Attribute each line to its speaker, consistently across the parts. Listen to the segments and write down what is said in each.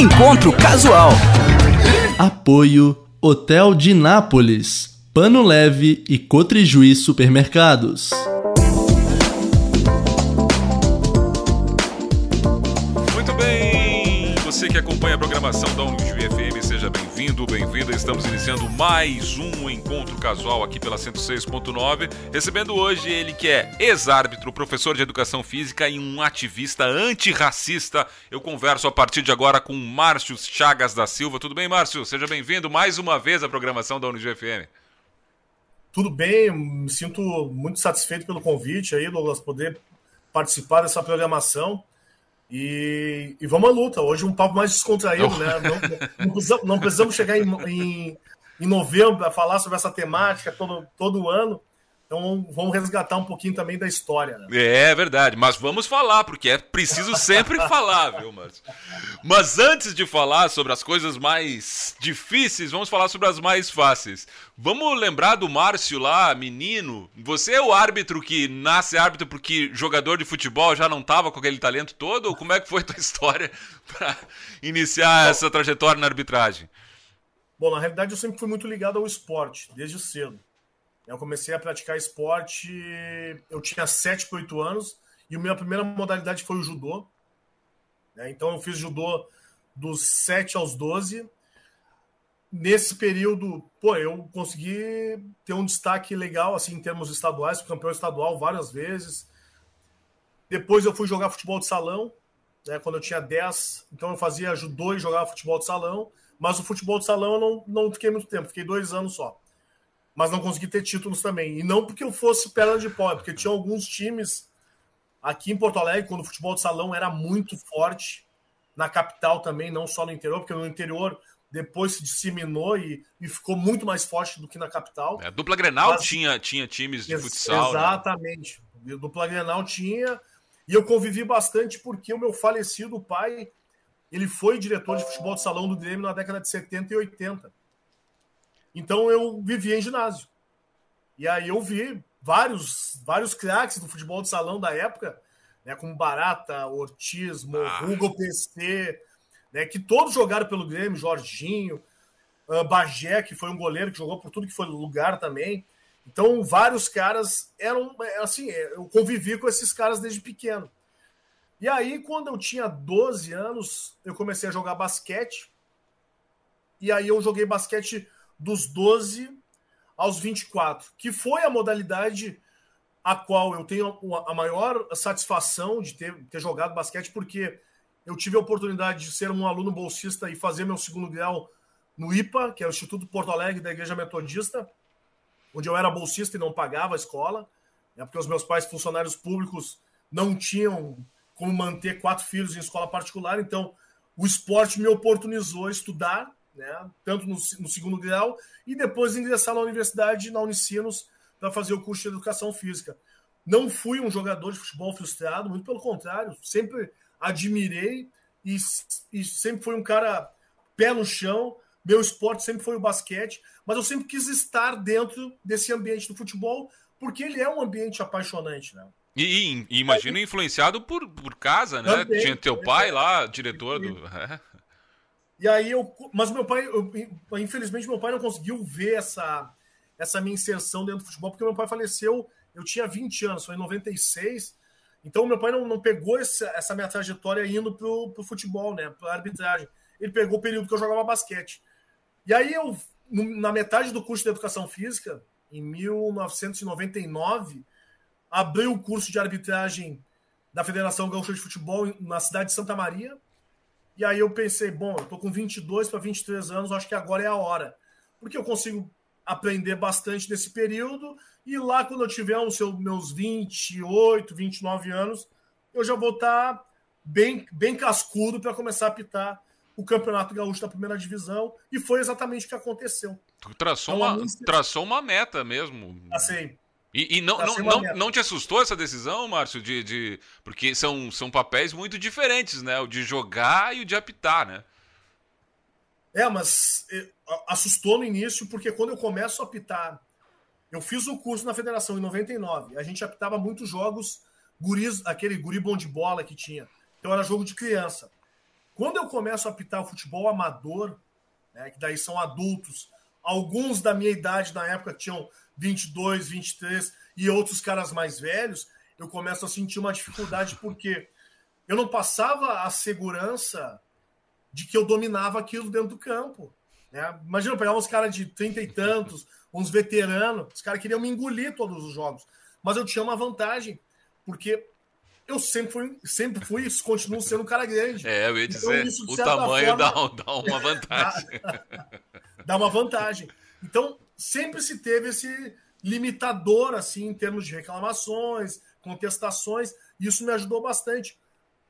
Speaker 1: Encontro Casual.
Speaker 2: Apoio Hotel de Nápoles, Pano Leve e Cotrijuí Supermercados.
Speaker 3: Muito bem, você que acompanha a programação da seja bem-vindo, bem-vinda. Estamos iniciando mais um encontro casual aqui pela 106.9, recebendo hoje ele que é ex-árbitro, professor de educação física e um ativista antirracista. Eu converso a partir de agora com Márcio Chagas da Silva. Tudo bem, Márcio? Seja bem-vindo mais uma vez à programação da Unijuí FM.
Speaker 4: Tudo bem, me sinto muito satisfeito pelo convite aí, Douglas, poder participar dessa programação. E, e vamos à luta. Hoje um papo mais descontraído, não. né? Não, não, precisamos, não, precisamos, chegar em, em, em novembro para falar sobre essa temática todo, todo ano. Então vamos resgatar um pouquinho também da história. Né?
Speaker 3: É verdade, mas vamos falar, porque é preciso sempre falar, viu, Márcio? Mas antes de falar sobre as coisas mais difíceis, vamos falar sobre as mais fáceis. Vamos lembrar do Márcio lá, menino. Você é o árbitro que nasce árbitro porque jogador de futebol já não estava com aquele talento todo? Ou como é que foi a tua história para iniciar essa trajetória na arbitragem?
Speaker 4: Bom, na realidade eu sempre fui muito ligado ao esporte, desde cedo. Eu comecei a praticar esporte, eu tinha 7 para 8 anos, e a minha primeira modalidade foi o judô. Né? Então eu fiz judô dos 7 aos 12. Nesse período, pô, eu consegui ter um destaque legal assim em termos estaduais, campeão estadual várias vezes. Depois eu fui jogar futebol de salão, né, quando eu tinha 10. Então eu fazia judô e jogava futebol de salão. Mas o futebol de salão eu não, não fiquei muito tempo, fiquei dois anos só mas não consegui ter títulos também. E não porque eu fosse perna de pau, é porque tinha alguns times aqui em Porto Alegre, quando o futebol de salão era muito forte, na capital também, não só no interior, porque no interior depois se disseminou e, e ficou muito mais forte do que na capital.
Speaker 3: É, a dupla Grenal mas, tinha, tinha times de ex futsal.
Speaker 4: Né? Exatamente. Né? A dupla Grenal tinha. E eu convivi bastante porque o meu falecido pai, ele foi diretor de futebol de salão do Grêmio na década de 70 e 80. Então eu vivia em ginásio. E aí eu vi vários, vários craques do futebol de salão da época, né, como Barata, Ortiz, Morruga, ah. PC, né, que todos jogaram pelo Grêmio, Jorginho, uh, Bagé, que foi um goleiro que jogou por tudo que foi lugar também. Então, vários caras eram assim, eu convivi com esses caras desde pequeno. E aí, quando eu tinha 12 anos, eu comecei a jogar basquete. E aí eu joguei basquete dos 12 aos 24, que foi a modalidade a qual eu tenho a maior satisfação de ter, ter jogado basquete, porque eu tive a oportunidade de ser um aluno bolsista e fazer meu segundo grau no IPA, que é o Instituto Porto Alegre da Igreja Metodista, onde eu era bolsista e não pagava a escola, né, porque os meus pais, funcionários públicos, não tinham como manter quatro filhos em escola particular, então o esporte me oportunizou estudar né? tanto no, no, segundo grau, e depois ingressar na universidade, na Unicinos, para fazer o curso de educação física. Não fui um jogador de futebol frustrado, muito pelo contrário, sempre admirei e, e sempre fui um cara pé no chão. Meu esporte sempre foi o basquete, mas eu sempre quis estar dentro desse ambiente do futebol, porque ele é um ambiente apaixonante, né?
Speaker 3: E, e imagino influenciado por, por casa, né? Também, Tinha teu pai lá, diretor do. É.
Speaker 4: E aí eu. Mas meu pai, eu, infelizmente, meu pai não conseguiu ver essa, essa minha inserção dentro do futebol, porque meu pai faleceu, eu tinha 20 anos, foi em 96. Então meu pai não, não pegou essa, essa minha trajetória indo pro, pro futebol, né? Pra arbitragem. Ele pegou o período que eu jogava basquete. E aí eu, na metade do curso de educação física, em 1999, abri o curso de arbitragem da Federação Gaúcha de Futebol na cidade de Santa Maria, e aí eu pensei, bom, eu tô com 22 para 23 anos, acho que agora é a hora. Porque eu consigo aprender bastante nesse período e lá quando eu tiver os meus 28, 29 anos, eu já vou estar tá bem, bem cascudo para começar a apitar o Campeonato Gaúcho da primeira divisão e foi exatamente o que aconteceu.
Speaker 3: Tu traçou, então, uma, traçou uma meta mesmo.
Speaker 4: Assim,
Speaker 3: e, e não, não, não, não, te assustou essa decisão, Márcio? De, de, porque são, são papéis muito diferentes, né? O de jogar e o de apitar, né?
Speaker 4: É, mas assustou no início, porque quando eu começo a apitar, eu fiz o curso na federação em 99. A gente apitava muitos jogos, guris, aquele guri bom de bola que tinha. Então era jogo de criança. Quando eu começo a apitar o futebol amador, né, que daí são adultos, alguns da minha idade na época tinham 22, 23 e outros caras mais velhos, eu começo a sentir uma dificuldade porque eu não passava a segurança de que eu dominava aquilo dentro do campo. Né? Imagina, eu pegava uns caras de trinta e tantos, uns veteranos, os caras queriam me engolir todos os jogos. Mas eu tinha uma vantagem, porque eu sempre fui, sempre fui e continuo sendo um cara grande.
Speaker 3: É, eu ia então, dizer, então, o tamanho forma, dá, dá, uma vantagem.
Speaker 4: dá, dá uma vantagem. Então, sempre se teve esse limitador, assim, em termos de reclamações, contestações, e isso me ajudou bastante.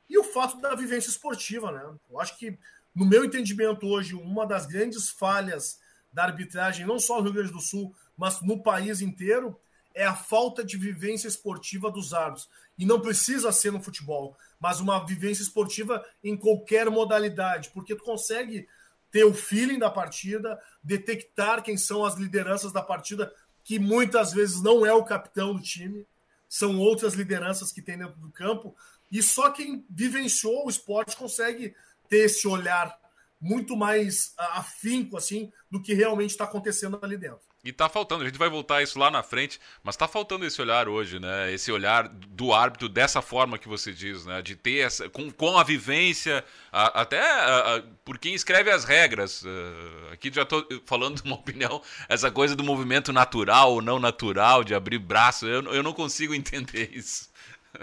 Speaker 4: E o fato da vivência esportiva, né? Eu acho que, no meu entendimento hoje, uma das grandes falhas da arbitragem, não só no Rio Grande do Sul, mas no país inteiro, é a falta de vivência esportiva dos árbitros. E não precisa ser no futebol, mas uma vivência esportiva em qualquer modalidade, porque tu consegue ter o feeling da partida, detectar quem são as lideranças da partida, que muitas vezes não é o capitão do time, são outras lideranças que tem dentro do campo, e só quem vivenciou o esporte consegue ter esse olhar muito mais afinco assim do que realmente está acontecendo ali dentro.
Speaker 3: E tá faltando, a gente vai voltar a isso lá na frente, mas tá faltando esse olhar hoje, né? Esse olhar do árbitro dessa forma que você diz, né? De ter essa. com, com a vivência, a, até a, a, por quem escreve as regras. Uh, aqui já tô falando de uma opinião, essa coisa do movimento natural ou não natural, de abrir braço, eu, eu não consigo entender isso.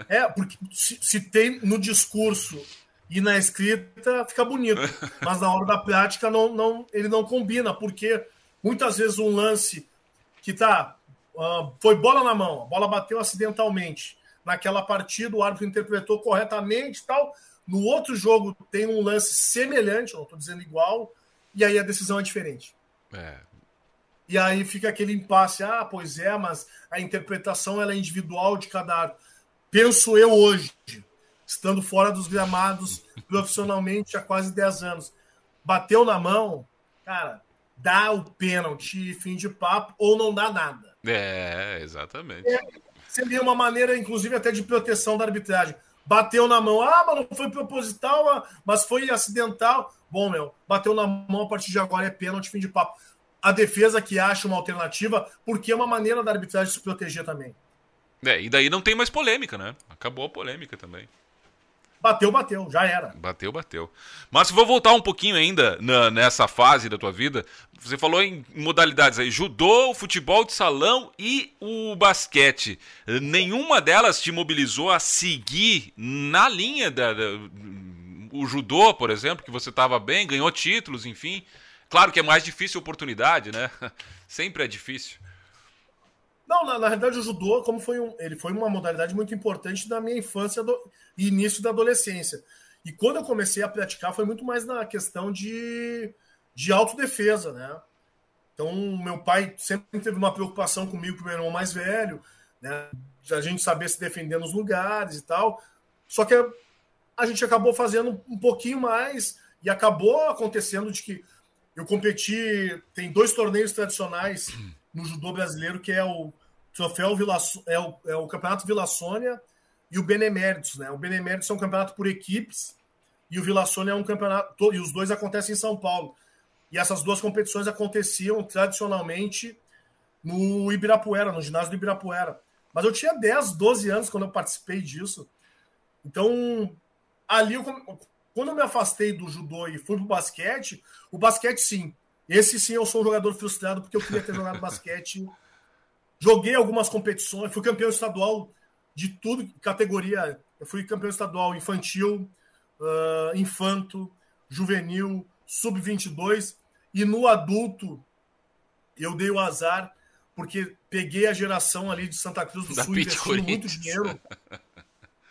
Speaker 4: É, porque se, se tem no discurso e na escrita fica bonito, mas na hora da prática não, não, ele não combina, porque muitas vezes um lance que tá uh, foi bola na mão, a bola bateu acidentalmente naquela partida, o árbitro interpretou corretamente, tal. No outro jogo tem um lance semelhante, não estou dizendo igual, e aí a decisão é diferente. É. E aí fica aquele impasse, ah, pois é, mas a interpretação ela é individual de cada árbitro penso eu hoje, estando fora dos gramados profissionalmente há quase 10 anos, bateu na mão, cara, dá o pênalti, fim de papo, ou não dá nada.
Speaker 3: É, exatamente.
Speaker 4: É, seria uma maneira, inclusive, até de proteção da arbitragem. Bateu na mão, ah, mas não foi proposital, mas foi acidental. Bom, meu, bateu na mão a partir de agora é pênalti, fim de papo. A defesa que acha uma alternativa, porque é uma maneira da arbitragem se proteger também.
Speaker 3: É, e daí não tem mais polêmica, né? Acabou a polêmica também.
Speaker 4: Bateu, bateu, já era.
Speaker 3: Bateu, bateu. Mas vou voltar um pouquinho ainda na, nessa fase da tua vida. Você falou em modalidades aí: judô, futebol de salão e o basquete. Nenhuma delas te mobilizou a seguir na linha da, da o judô, por exemplo, que você estava bem, ganhou títulos, enfim. Claro que é mais difícil a oportunidade, né? Sempre é difícil.
Speaker 4: Não, na, na realidade o judô, como foi um, ele foi uma modalidade muito importante da minha infância e início da adolescência. E quando eu comecei a praticar foi muito mais na questão de, de autodefesa, né? Então, meu pai sempre teve uma preocupação comigo, com meu irmão mais velho, né? A gente saber se defender nos lugares e tal. Só que a gente acabou fazendo um pouquinho mais e acabou acontecendo de que eu competi, tem dois torneios tradicionais no judô brasileiro, que é o troféu Vila, é o, é o campeonato Vila Sônia e o Beneméritos, né? O Beneméritos é um campeonato por equipes e o Vila Sônia é um campeonato e os dois acontecem em São Paulo. E essas duas competições aconteciam tradicionalmente no Ibirapuera, no ginásio do Ibirapuera. Mas eu tinha 10, 12 anos quando eu participei disso. Então, ali, eu, quando eu me afastei do judô e fui pro basquete, o basquete, sim, esse sim eu sou um jogador frustrado porque eu queria ter jogado basquete. Joguei algumas competições, fui campeão estadual de tudo, categoria. Eu fui campeão estadual infantil, uh, infanto, juvenil, sub-22 e no adulto eu dei o azar porque peguei a geração ali de Santa Cruz do da Sul investindo muito dinheiro.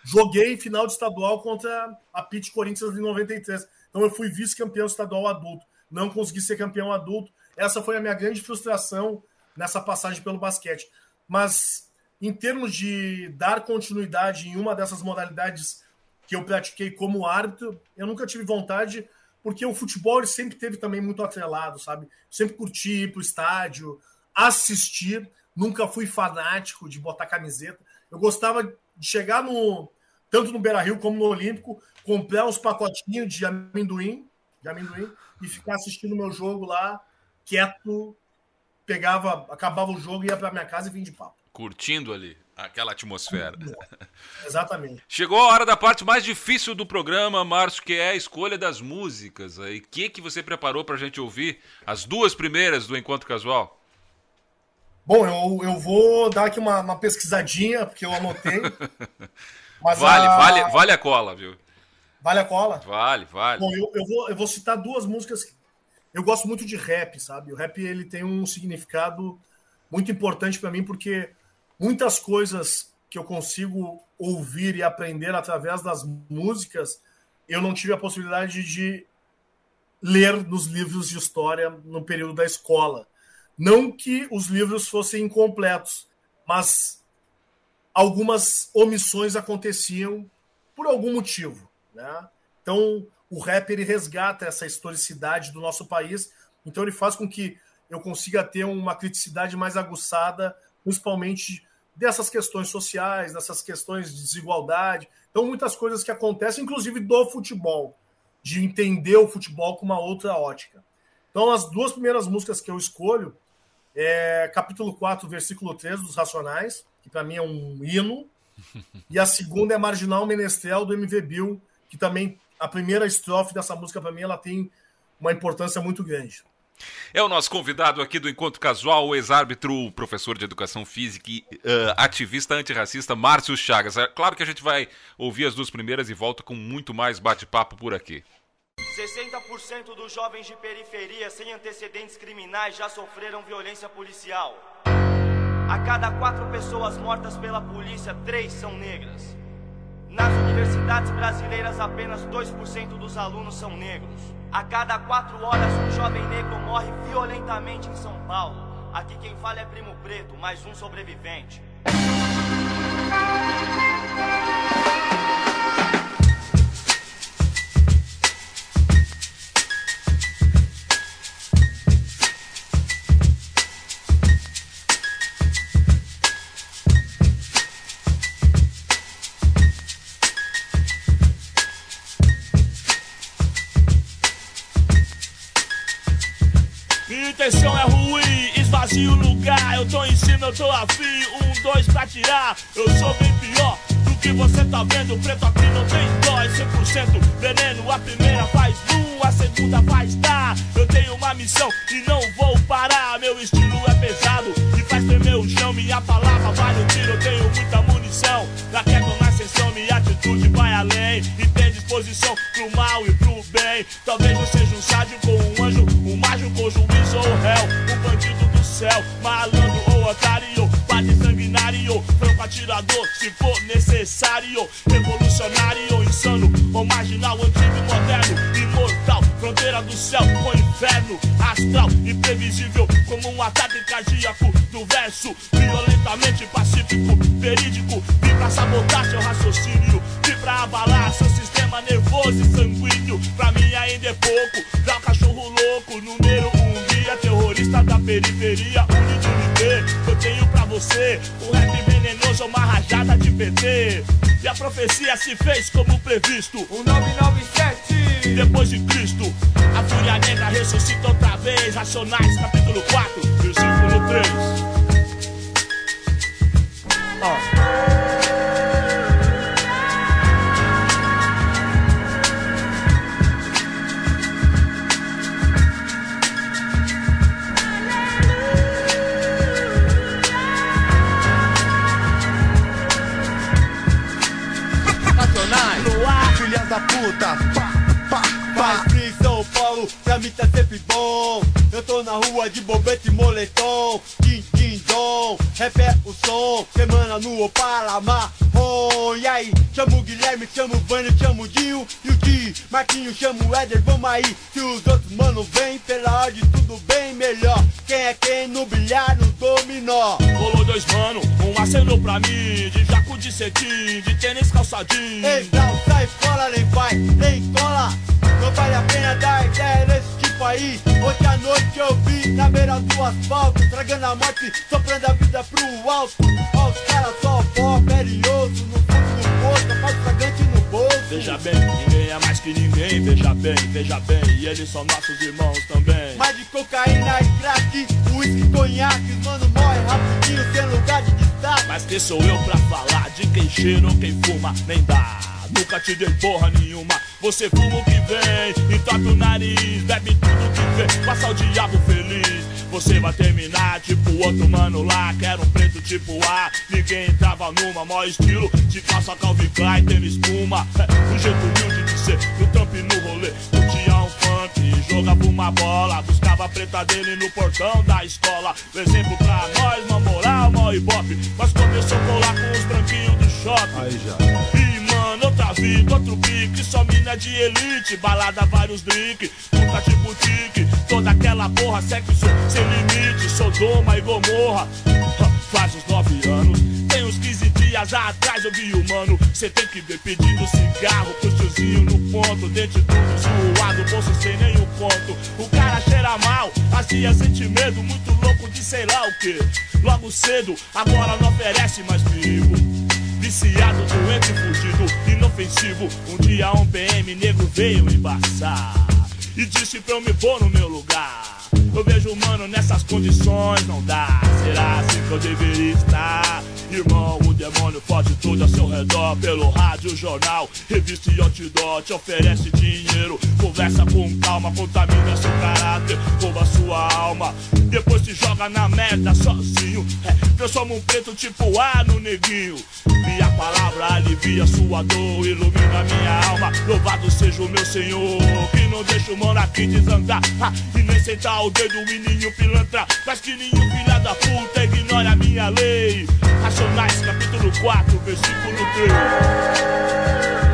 Speaker 4: Joguei final de estadual contra a Pit Corinthians em 93. Então eu fui vice-campeão estadual adulto não consegui ser campeão adulto. Essa foi a minha grande frustração nessa passagem pelo basquete. Mas em termos de dar continuidade em uma dessas modalidades que eu pratiquei como árbitro, eu nunca tive vontade, porque o futebol sempre teve também muito atrelado, sabe? Sempre curti ir pro estádio, assistir, nunca fui fanático de botar camiseta. Eu gostava de chegar no, tanto no Beira Rio como no Olímpico, comprar uns pacotinhos de amendoim, de amendoim e ficar assistindo o meu jogo lá, quieto, pegava, acabava o jogo, ia para minha casa e vim de papo.
Speaker 3: Curtindo ali aquela atmosfera.
Speaker 4: Exatamente.
Speaker 3: Chegou a hora da parte mais difícil do programa, Márcio, que é a escolha das músicas. E o que, que você preparou para a gente ouvir? As duas primeiras do Encontro Casual?
Speaker 4: Bom, eu, eu vou dar aqui uma, uma pesquisadinha, porque eu anotei.
Speaker 3: vale, a... vale, vale a cola, viu?
Speaker 4: Vale a cola?
Speaker 3: Vale, vale.
Speaker 4: Bom, eu, eu, vou, eu vou citar duas músicas. Eu gosto muito de rap, sabe? O rap ele tem um significado muito importante para mim, porque muitas coisas que eu consigo ouvir e aprender através das músicas, eu não tive a possibilidade de ler nos livros de história no período da escola. Não que os livros fossem incompletos, mas algumas omissões aconteciam por algum motivo. Né? Então, o rap ele resgata essa historicidade do nosso país, então ele faz com que eu consiga ter uma criticidade mais aguçada, principalmente dessas questões sociais, dessas questões de desigualdade. Então, muitas coisas que acontecem, inclusive do futebol, de entender o futebol com uma outra ótica. Então, as duas primeiras músicas que eu escolho é capítulo 4, versículo 3 dos Racionais, que para mim é um hino, e a segunda é Marginal Menestrel do MV Bill, que também a primeira estrofe dessa música para mim ela tem uma importância muito grande.
Speaker 3: É o nosso convidado aqui do Encontro Casual, o ex-árbitro, professor de educação física e uh, ativista antirracista Márcio Chagas. É claro que a gente vai ouvir as duas primeiras e volta com muito mais bate-papo por aqui.
Speaker 1: 60% dos jovens de periferia sem antecedentes criminais já sofreram violência policial. A cada quatro pessoas mortas pela polícia, três são negras. Nas universidades brasileiras, apenas 2% dos alunos são negros. A cada quatro horas, um jovem negro morre violentamente em São Paulo. Aqui quem fala é Primo Preto, mais um sobrevivente.
Speaker 5: O lugar. Eu tô em cima, eu tô afim. Um, dois pra tirar. Eu sou bem pior do que você tá vendo. Preto aqui não tem dó, é 100% veneno. A primeira faz nu, a segunda faz tá. Eu tenho uma missão e não vou parar. Meu estilo é pesado e faz tremer o chão. Minha palavra vale um tiro, eu tenho muita munição. Na queda na ascensão, minha atitude vai além. E tem disposição pro mal e pro bem. Talvez eu seja um sádio céu, malandro ou otário. Padre sanguinário, franco atirador, se for necessário. Revolucionário, insano ou marginal, antigo e moderno. Imortal, fronteira do céu com inferno. Astral, imprevisível, como um ataque cardíaco do verso. Violentamente pacífico, verídico. Vim pra sabotar seu raciocínio. Vim pra abalar seu sistema nervoso e sanguíneo. Periferia. Unidunité, eu tenho pra você. O rap venenoso uma rajada de PT. E a profecia se fez como previsto.
Speaker 6: O 997
Speaker 5: Depois de Cristo, a fúria negra ressuscita outra vez. Racionais, capítulo 4, versículo 3.
Speaker 6: Racionais Puta pá, pá, Faz frio em São Paulo, pra mim tá sempre bom. Eu tô na rua de bobete e moletom dom Rap é o som Semana no Opala marrom E aí, chamo o Guilherme, chamo o Vânio, chamo o Dinho E o Di, Marquinho, chamo o Éder Vamos aí, se os outros mano vem Pela ordem tudo bem melhor. Quem é quem no bilhar, no dominó?
Speaker 5: Rolou dois mano, um acenou pra mim. De jaco de cetim, de tênis calçadinho.
Speaker 6: Ei, não sai fora, nem vai, nem cola. Não vale a pena dar ideia desse Hoje à noite eu vi na beira do asfalto Tragando a morte, soprando a vida pro alto Ó, os caras só pó, perioso No fundo do poço, após tragando
Speaker 5: veja bem, ninguém é mais que ninguém, veja bem, veja bem, e eles são nossos irmãos também.
Speaker 6: Mais de cocaína e crack, uísque, conhaque, mano morre rapidinho, sem lugar de destaque.
Speaker 5: Mas quem sou eu pra falar de quem cheira ou quem fuma? Nem dá. Nunca te dei porra nenhuma. Você fuma o que vem, entope o nariz, bebe tudo que vem, passa o diabo feliz. Você vai terminar tipo outro mano lá, que era um preto tipo A. Ninguém entrava numa, mó estilo, de calça Calvin Klein, tênis espuma. É, um jeito humilde de ser, no trampo e no rolê. Curtia um funk, jogava uma bola, buscava a preta dele no portão da escola. Exemplo pra nós, uma moral, mó ibope. Mas começou a colar com os branquinhos do shopping.
Speaker 7: Aí já.
Speaker 5: Outra vida, outro pique, só mina de elite, balada, vários drink, puta tipo tique, toda aquela porra, sexo sem limite, Sodoma e Gomorra. Faz uns nove anos, tem uns 15 dias atrás eu vi o mano. Cê tem que ver pedindo cigarro pro tiozinho no ponto, dente tudo zoado, bolso sem nenhum ponto. O cara cheira mal, as tia sente medo, muito louco de sei lá o que. Logo cedo, agora não oferece mais perigo. Viciado, doente, fugido, inofensivo. Um dia um PM negro veio embaçar e disse pra eu me pôr no meu lugar. Eu vejo, mano, nessas condições não dá. Será assim que eu deveria estar? Irmão, o demônio pode tudo ao seu redor. Pelo rádio, jornal, revista e outdoor. Te oferece dinheiro, conversa com calma, contamina seu caráter, rouba sua alma. Depois se joga na merda sozinho. É, transforma um preto tipo A no neguinho. Minha palavra alivia sua dor, ilumina minha alma. Louvado seja o meu Senhor, que não deixa o mano aqui desandar. Ah, e nem sentar o dedo, menino pilantra. Mas que nenhum filha da puta ignore a minha lei. Racionais, capítulo 4, versículo 3.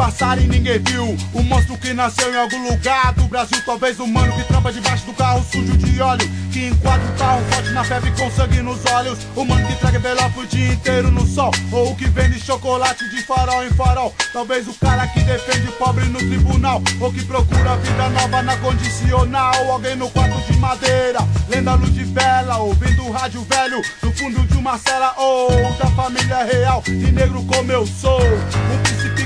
Speaker 6: Se passarem ninguém viu. O monstro que nasceu em algum lugar do Brasil. Talvez o mano que trampa debaixo do carro sujo de óleo. Que enquadra o carro forte na febre com sangue nos olhos. O mano que traga envelope o dia inteiro no sol. Ou o que vende chocolate de farol em farol. Talvez o cara que defende o pobre no tribunal. Ou que procura vida nova na condicional. Alguém no quarto de madeira, lendo a luz de vela. Ouvindo o rádio velho no fundo de uma cela. Ou da família real, de negro como eu sou.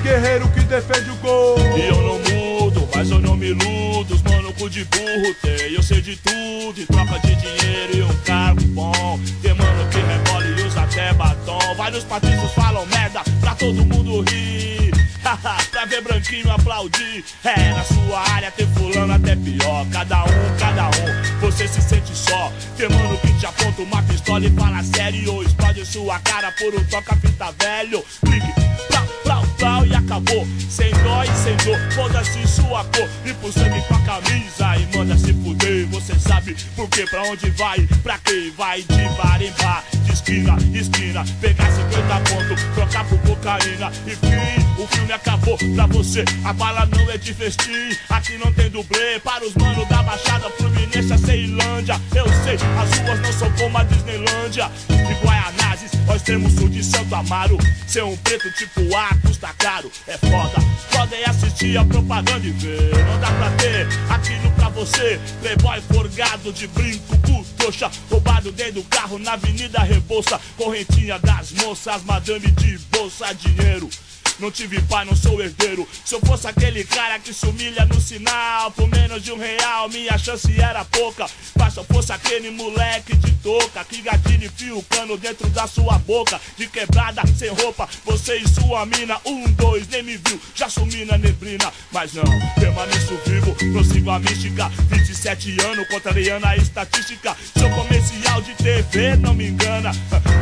Speaker 6: Guerreiro que defende o gol.
Speaker 5: E eu não mudo, mas eu não me iludo. Os mano cu de burro tem, eu sei de tudo. E troca de dinheiro e um cargo bom. Tem mano que rebola e usa até batom. Vários patrícios falam merda pra todo mundo rir. pra ver branquinho aplaudir. É, na sua área tem fulano até pior. Cada um, cada um, você se sente só. Tem mano que te aponta uma pistola e fala sério. Explode sua cara por um toca-fita velho. Clique, plau e acabou. Sem dó e sem dor, foda-se sua cor. E por sangue com a camisa e manda se fuder. Você sabe por que, pra onde vai, pra quem vai de bar em bar. De esquina, esquina, pegar 50 pontos, trocar por cocaína. E fim, o filme acabou pra você. A bala não é de festim, aqui não tem dublê. Para os manos da Baixada Fluminense, a Ceilândia. Eu sei, as ruas não são como a Disneylândia. De Guaianazes, ao extremo sul de Santo Amaro. Ser um preto tipo A custa caro, é foda. Foda é assistir a propaganda e ver. Não dá pra ter aquilo pra você. Playboy forgado de brinco, cu trouxa. Roubado dentro do carro na Avenida Rebouça. Correntinha das moças, madame de bolsa, dinheiro. Não tive pai, não sou herdeiro. Se eu fosse aquele cara que se humilha no sinal, por menos de um real, minha chance era pouca. Mas se eu fosse aquele moleque de touca, que gatilho enfia o cano dentro da sua boca, de quebrada, sem roupa, você e sua mina, um, dois, nem me viu, já sumi na neblina. Mas não, permaneço vivo, prossigo a mística. 27 anos, contrariando a estatística. Seu comercial de TV não me engana.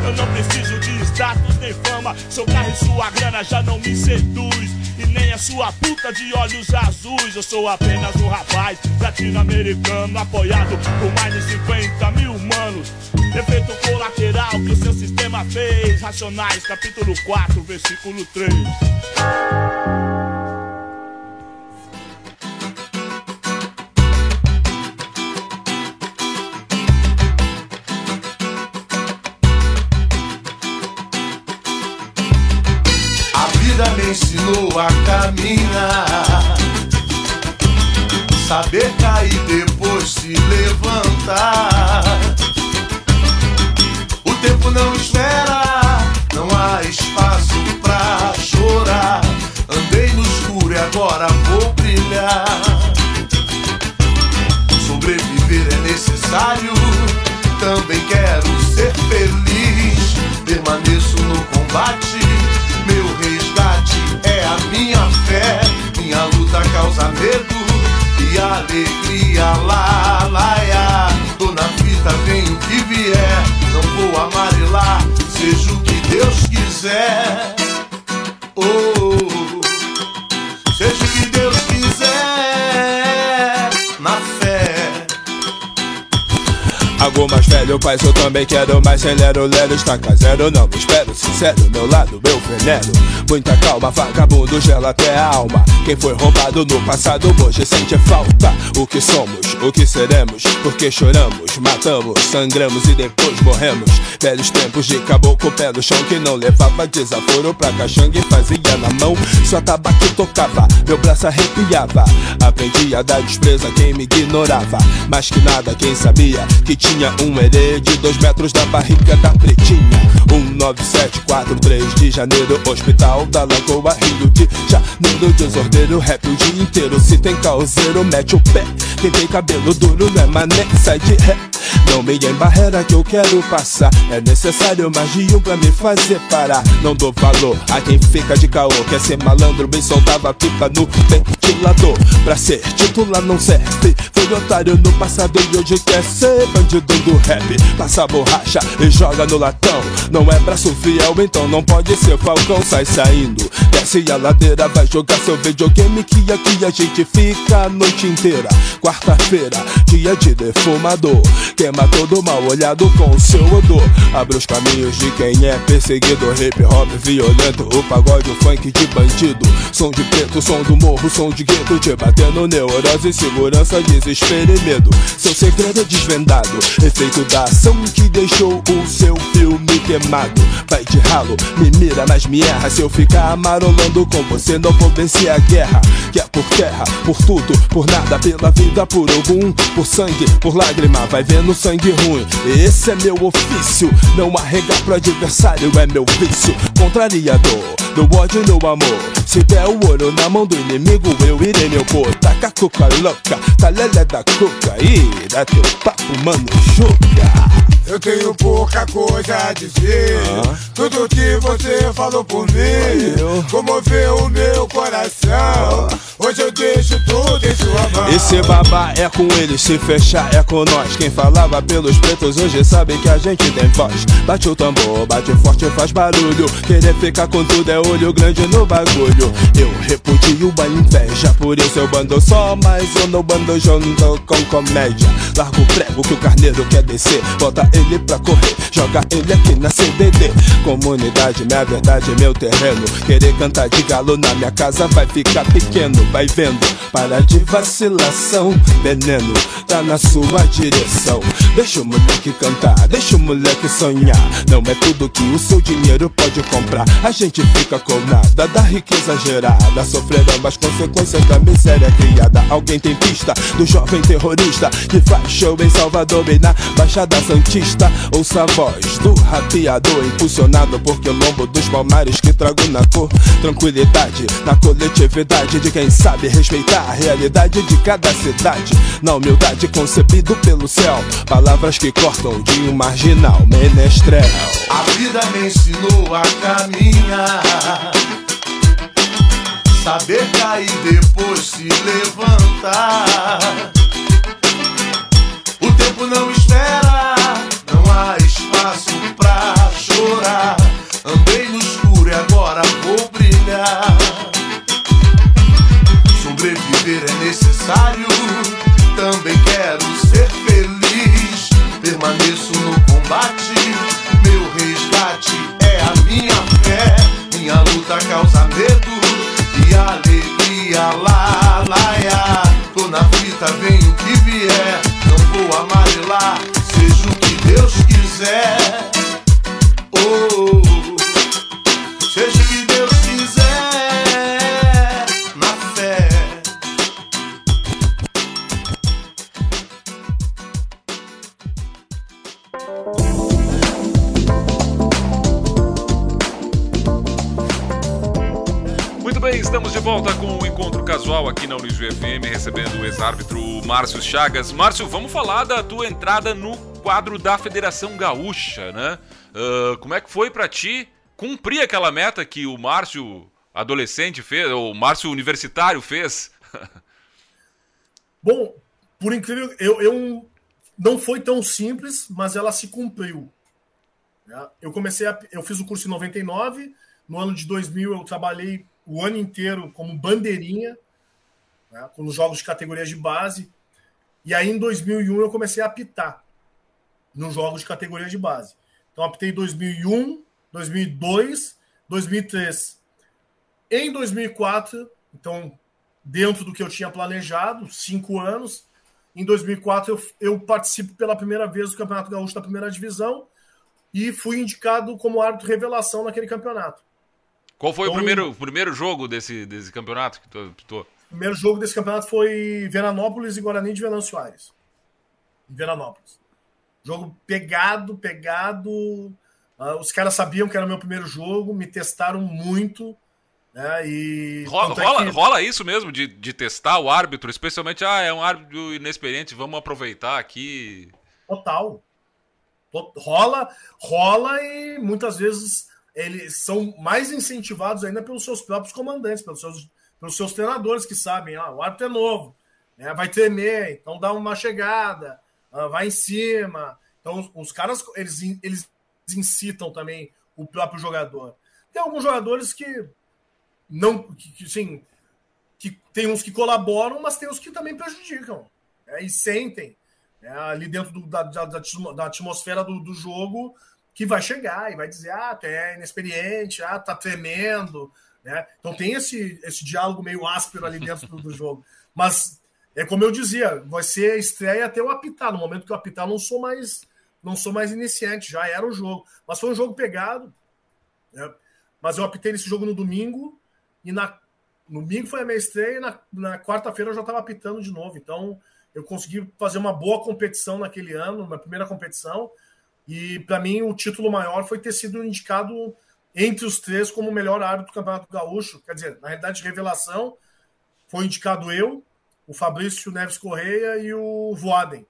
Speaker 5: Eu não preciso de status nem fama. Seu carro e sua grana já não me seduz. E nem a sua puta de olhos azuis. Eu sou apenas um rapaz latino-americano apoiado por mais de 50 mil humanos. Efeito colateral que o seu sistema fez. Racionais, capítulo 4, versículo 3.
Speaker 7: Ensinou a caminhar. Saber cair depois se levantar. O tempo não espera, não há espaço pra chorar. Andei no escuro e agora vou brilhar. Sobreviver é necessário, também quero ser feliz. Permaneço no combate, meu resgate é a minha fé. Minha luta causa medo e alegria, lá, lá, lá. Tô na fita, vem o que vier. Não vou amarelar, seja o que Deus quiser. Oh. seja o que Deus quiser. Na fé.
Speaker 8: Algo mais velho, mas eu também quero mais. Celero, lero, está zero Não me espero, sincero, meu lado, meu veneno. Muita calma, vagabundo gela até a alma. Quem foi roubado no passado hoje sente falta. O que somos, o que seremos? Porque choramos, matamos, sangramos e depois morremos. Velhos tempos de caboclo, pé no chão Que não levava desaforo. Pra caixanga e fazia na mão. Só tabaco tocava, meu braço arrepiava. Aprendi a dar despreza quem me ignorava. Mais que nada quem sabia que tinha um de dois metros da barriga da pretinha. 19743 de janeiro Hospital da Lagoa Rio de Janeiro. Desordeiro rap o dia inteiro. Se tem causeiro mete o pé. Quem tem cabelo duro não é mané Sai de ré. Não me em barreira que eu quero passar. É necessário mais de um pra me fazer parar. Não dou valor a quem fica de caô. Quer ser malandro, bem soltava pipa no ventilador. Pra ser titular não serve. Foi otário no passado e hoje quer ser bandido do rap Passa borracha e joga no latão. Não é braço fiel, então não pode ser falcão Sai saindo, desce a ladeira Vai jogar seu videogame que aqui a gente fica a noite inteira. Quarta-feira, dia de defumador. Queima todo mal olhado com seu odor. Abre os caminhos de quem é perseguido. Hip hop violento, o pagode, o funk de bandido. Som de preto, som do morro, som de gueto Te batendo neurose, segurança, desespero e medo. Seu segredo é desvendado Efeito ação que deixou o seu filme queimado. Vai de ralo, me mira, mas me erra Se eu ficar amarolando com você não vou vencer a guerra. Que é por terra, por tudo, por nada Pela vida, por algum, por sangue, por lágrima Vai vendo sangue ruim, esse é meu ofício Não arregar pro adversário é meu vício. Contrariador, do ódio no amor. Se der o ouro na mão do inimigo eu irei meu pôr Taca cuca louca, talelé da cuca. E dá teu papo mano, joga
Speaker 9: eu tenho pouca coisa a dizer. Ah. Tudo que você falou por mim comoveu o meu coração. Hoje eu deixo tudo em sua mão.
Speaker 8: Esse babá é com ele, se fechar é com nós. Quem falava pelos pretos hoje sabe que a gente tem voz. Bate o tambor, bate forte, faz barulho. Querer ficar com tudo é olho grande no bagulho. Eu repudio a inveja, por isso eu bando só, mas eu não bando junto com comédia. Largo o prego que o carneiro quer descer. Bota ele pra correr, joga ele aqui na CDD. Comunidade, minha verdade, meu terreno. Querer cantar de galo na minha casa vai ficar pequeno, vai vendo. Para de vacilação, veneno tá na sua direção. Deixa o moleque cantar, deixa o moleque sonhar. Não é tudo que o seu dinheiro pode comprar. A gente fica com nada da riqueza gerada. Sofrerão as consequências da miséria criada. Alguém tem pista do jovem terrorista que faz show em Salvador e na Baixada Santista ouça a voz do rapeador impulsionado por quilombo dos palmares que trago na cor. Tranquilidade na coletividade de quem sabe respeitar a realidade de cada cidade. Na humildade concebido pelo céu, palavras que cortam de um marginal menestrel.
Speaker 7: A vida me ensinou a caminhar. Saber cair depois se levantar. O tempo não espera Sobreviver é necessário, também quero ser feliz. Permaneço no combate,
Speaker 3: Chagas. Márcio, vamos falar da tua entrada no quadro da Federação Gaúcha, né? Uh, como é que foi para ti cumprir aquela meta que o Márcio adolescente fez, ou o Márcio universitário fez?
Speaker 4: Bom, por incrível, eu, eu não foi tão simples, mas ela se cumpriu. Né? Eu comecei a, eu fiz o curso em 99, no ano de 2000 eu trabalhei o ano inteiro como bandeirinha, né, com os jogos de categorias de base. E aí, em 2001, eu comecei a apitar nos jogos de categorias de base. Então, apitei 2001, 2002, 2003. Em 2004, então, dentro do que eu tinha planejado, cinco anos, em 2004 eu, eu participo pela primeira vez do Campeonato Gaúcho da primeira divisão e fui indicado como árbitro revelação naquele campeonato.
Speaker 3: Qual foi então, o primeiro, primeiro jogo desse, desse campeonato que tu apitou?
Speaker 4: O primeiro jogo desse campeonato foi Veranópolis e Guarani de Venâncio Soares. Em Veranópolis. Jogo pegado, pegado. Uh, os caras sabiam que era o meu primeiro jogo, me testaram muito. Né, e
Speaker 3: rola, é rola, que... rola, isso mesmo, de, de testar o árbitro, especialmente, ah, é um árbitro inexperiente, vamos aproveitar aqui.
Speaker 4: Total. Rola, rola e muitas vezes eles são mais incentivados ainda pelos seus próprios comandantes, pelos seus, pelos seus treinadores que sabem, ah, o árbitro é novo, né, vai tremer, então dá uma chegada, ah, vai em cima. Então os caras eles, eles incitam também o próprio jogador. Tem alguns jogadores que não, que, que sim, que tem uns que colaboram, mas tem uns que também prejudicam né, e sentem né, ali dentro do, da, da, da, atmosfera do, do jogo que vai chegar e vai dizer, ah, é inexperiente, ah, tá tremendo, né? Então tem esse, esse diálogo meio áspero ali dentro do, jogo. Mas é como eu dizia, vai ser estreia até eu apitar. No momento que eu apitar, não sou mais não sou mais iniciante, já era o jogo. Mas foi um jogo pegado. Né? Mas eu apitei nesse jogo no domingo e na no domingo foi a minha estreia e na, na quarta-feira eu já estava apitando de novo. Então eu consegui fazer uma boa competição naquele ano, na primeira competição. E para mim o título maior foi ter sido indicado entre os três como o melhor árbitro do Campeonato Gaúcho. Quer dizer, na realidade, de revelação, foi indicado eu, o Fabrício Neves Correia e o Voaden.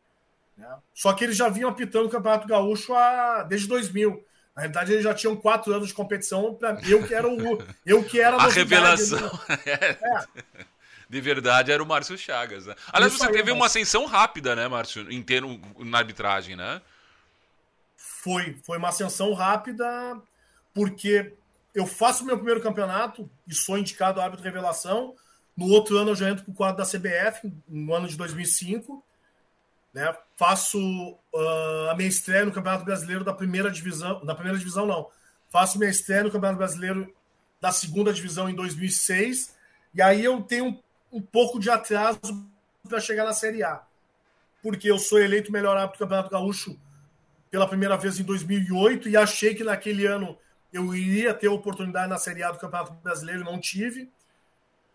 Speaker 4: Né? Só que eles já vinham apitando o Campeonato Gaúcho há, desde 2000. Na realidade, eles já tinham quatro anos de competição. Pra, eu que era o. Eu que era
Speaker 3: a, a revelação. É. De verdade, era o Márcio Chagas. Né? Aliás, Isso você aí, teve uma ascensão rápida, né, Márcio, em termo na arbitragem, né?
Speaker 4: Foi, foi uma ascensão rápida, porque eu faço meu primeiro campeonato e sou indicado árbitro revelação. No outro ano eu já entro para o quadro da CBF, no ano de 2005. Né? Faço uh, a minha estreia no Campeonato Brasileiro da primeira divisão, da primeira divisão não. Faço minha estreia no Campeonato Brasileiro da segunda divisão em 2006. E aí eu tenho um, um pouco de atraso para chegar na Série A. Porque eu sou eleito melhor árbitro do Campeonato Gaúcho pela primeira vez em 2008 e achei que naquele ano eu iria ter oportunidade na Série A do Campeonato Brasileiro, não tive.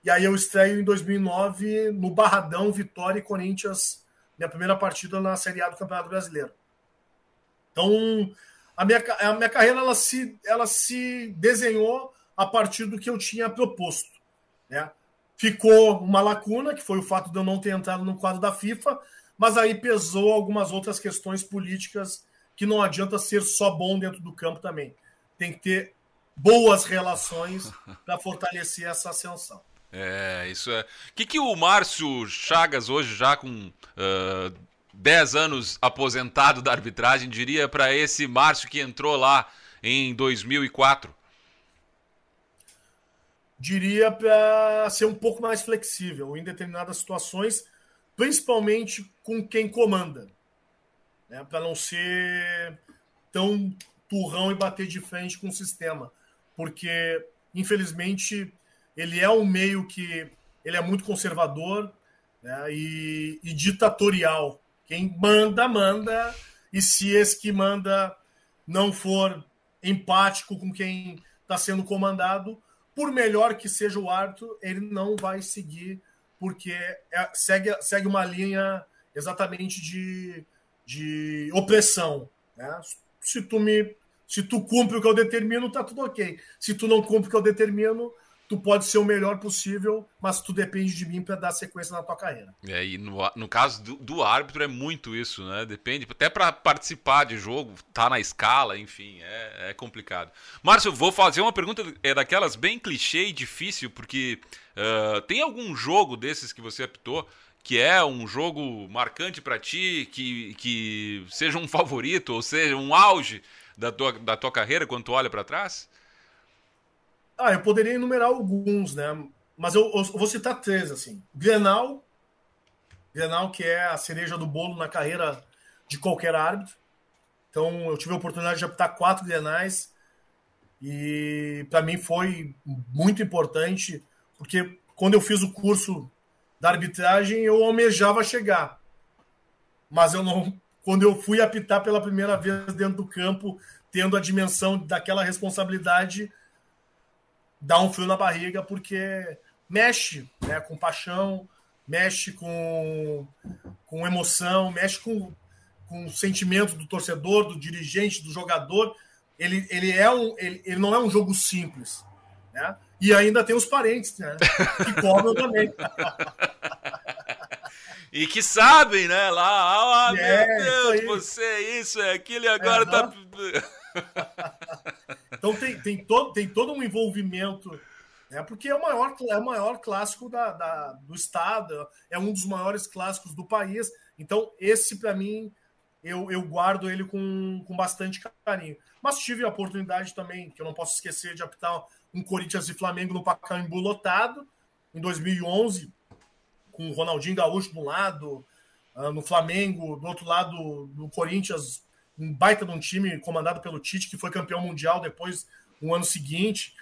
Speaker 4: E aí eu estreio em 2009 no Barradão, Vitória e Corinthians, minha primeira partida na Série A do Campeonato Brasileiro. Então, a minha, a minha carreira ela se, ela se desenhou a partir do que eu tinha proposto. Né? Ficou uma lacuna, que foi o fato de eu não ter entrado no quadro da FIFA, mas aí pesou algumas outras questões políticas que não adianta ser só bom dentro do campo também. Tem que ter boas relações para fortalecer essa ascensão.
Speaker 3: É, isso é. O que, que o Márcio Chagas, hoje já com uh, 10 anos aposentado da arbitragem, diria para esse Márcio que entrou lá em 2004?
Speaker 4: Diria para ser um pouco mais flexível em determinadas situações, principalmente com quem comanda né, para não ser tão turrão e bater de frente com o sistema, porque infelizmente ele é um meio que ele é muito conservador né, e, e ditatorial. Quem manda manda e se esse que manda não for empático com quem está sendo comandado, por melhor que seja o árbitro, ele não vai seguir, porque é, segue, segue uma linha exatamente de de opressão. Né? Se tu me se tu cumpre o que eu determino, tá tudo ok. Se tu não cumpre o que eu determino, tu pode ser o melhor possível, mas tu depende de mim para dar sequência na tua carreira.
Speaker 3: É, e no, no caso do, do, árbitro é muito isso, né? Depende, até para participar de jogo, tá na escala, enfim, é, é, complicado. Márcio, vou fazer uma pergunta é daquelas bem clichê e difícil, porque uh, tem algum jogo desses que você apitou que é um jogo marcante para ti, que, que seja um favorito, ou seja, um auge da tua, da tua carreira quando tu olha para trás?
Speaker 4: Ah, eu poderia enumerar alguns, né? Mas eu, eu, vou citar três, assim. Grenal, Grenal que é a cereja do bolo na carreira de qualquer árbitro. Então, eu tive a oportunidade de apitar quatro Grenais e para mim foi muito importante, porque quando eu fiz o curso da arbitragem, eu almejava chegar. Mas eu não, quando eu fui apitar pela primeira vez dentro do campo, tendo a dimensão daquela responsabilidade, dá um frio na barriga, porque mexe né, com paixão, mexe com, com emoção, mexe com, com o sentimento do torcedor, do dirigente, do jogador. Ele, ele, é um, ele, ele não é um jogo simples. Né? E ainda tem os parentes, né? Que cobram também.
Speaker 3: E que sabem, né? Lá, ah, é, meu Deus, você é isso, é aquilo e agora tá.
Speaker 4: então tem, tem, todo, tem todo um envolvimento, né? Porque é o maior, é o maior clássico da, da do estado, é um dos maiores clássicos do país. Então, esse, para mim, eu, eu guardo ele com, com bastante carinho. Mas tive a oportunidade também, que eu não posso esquecer, de apitar um Corinthians e Flamengo no Pacaembu lotado, em 2011, com o Ronaldinho Gaúcho de um lado, uh, no Flamengo, do outro lado, no Corinthians, um baita de um time comandado pelo Tite, que foi campeão mundial depois, no ano seguinte.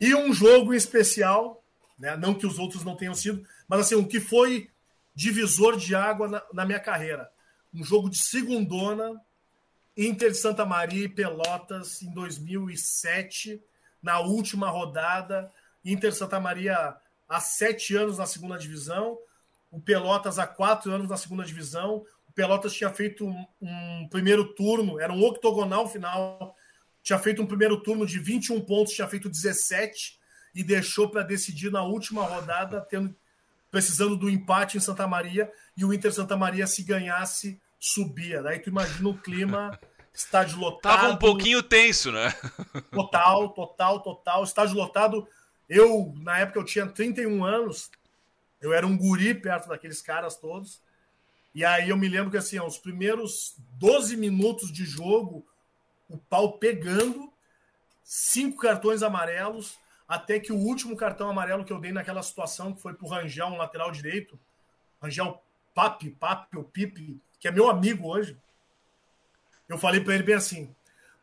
Speaker 4: E um jogo em especial, né, não que os outros não tenham sido, mas assim, o que foi divisor de água na, na minha carreira. Um jogo de segundona, Inter de Santa Maria e Pelotas, em 2007, na última rodada. Inter Santa Maria há sete anos na segunda divisão, o Pelotas há quatro anos na segunda divisão. O Pelotas tinha feito um, um primeiro turno, era um octogonal final, tinha feito um primeiro turno de 21 pontos, tinha feito 17 e deixou para decidir na última rodada, tendo precisando do empate em Santa Maria, e o Inter Santa Maria, se ganhasse, subia. Daí tu imagina o clima estádio lotado.
Speaker 3: Tava um pouquinho tenso, né?
Speaker 4: Total, total, total. Estádio lotado. Eu, na época, eu tinha 31 anos. Eu era um guri perto daqueles caras todos. E aí eu me lembro que, assim, os primeiros 12 minutos de jogo, o pau pegando, cinco cartões amarelos, até que o último cartão amarelo que eu dei naquela situação, que foi pro Rangel, um lateral direito, Rangel Papi, Papi ou Pipe, que é meu amigo hoje, eu falei para ele bem assim: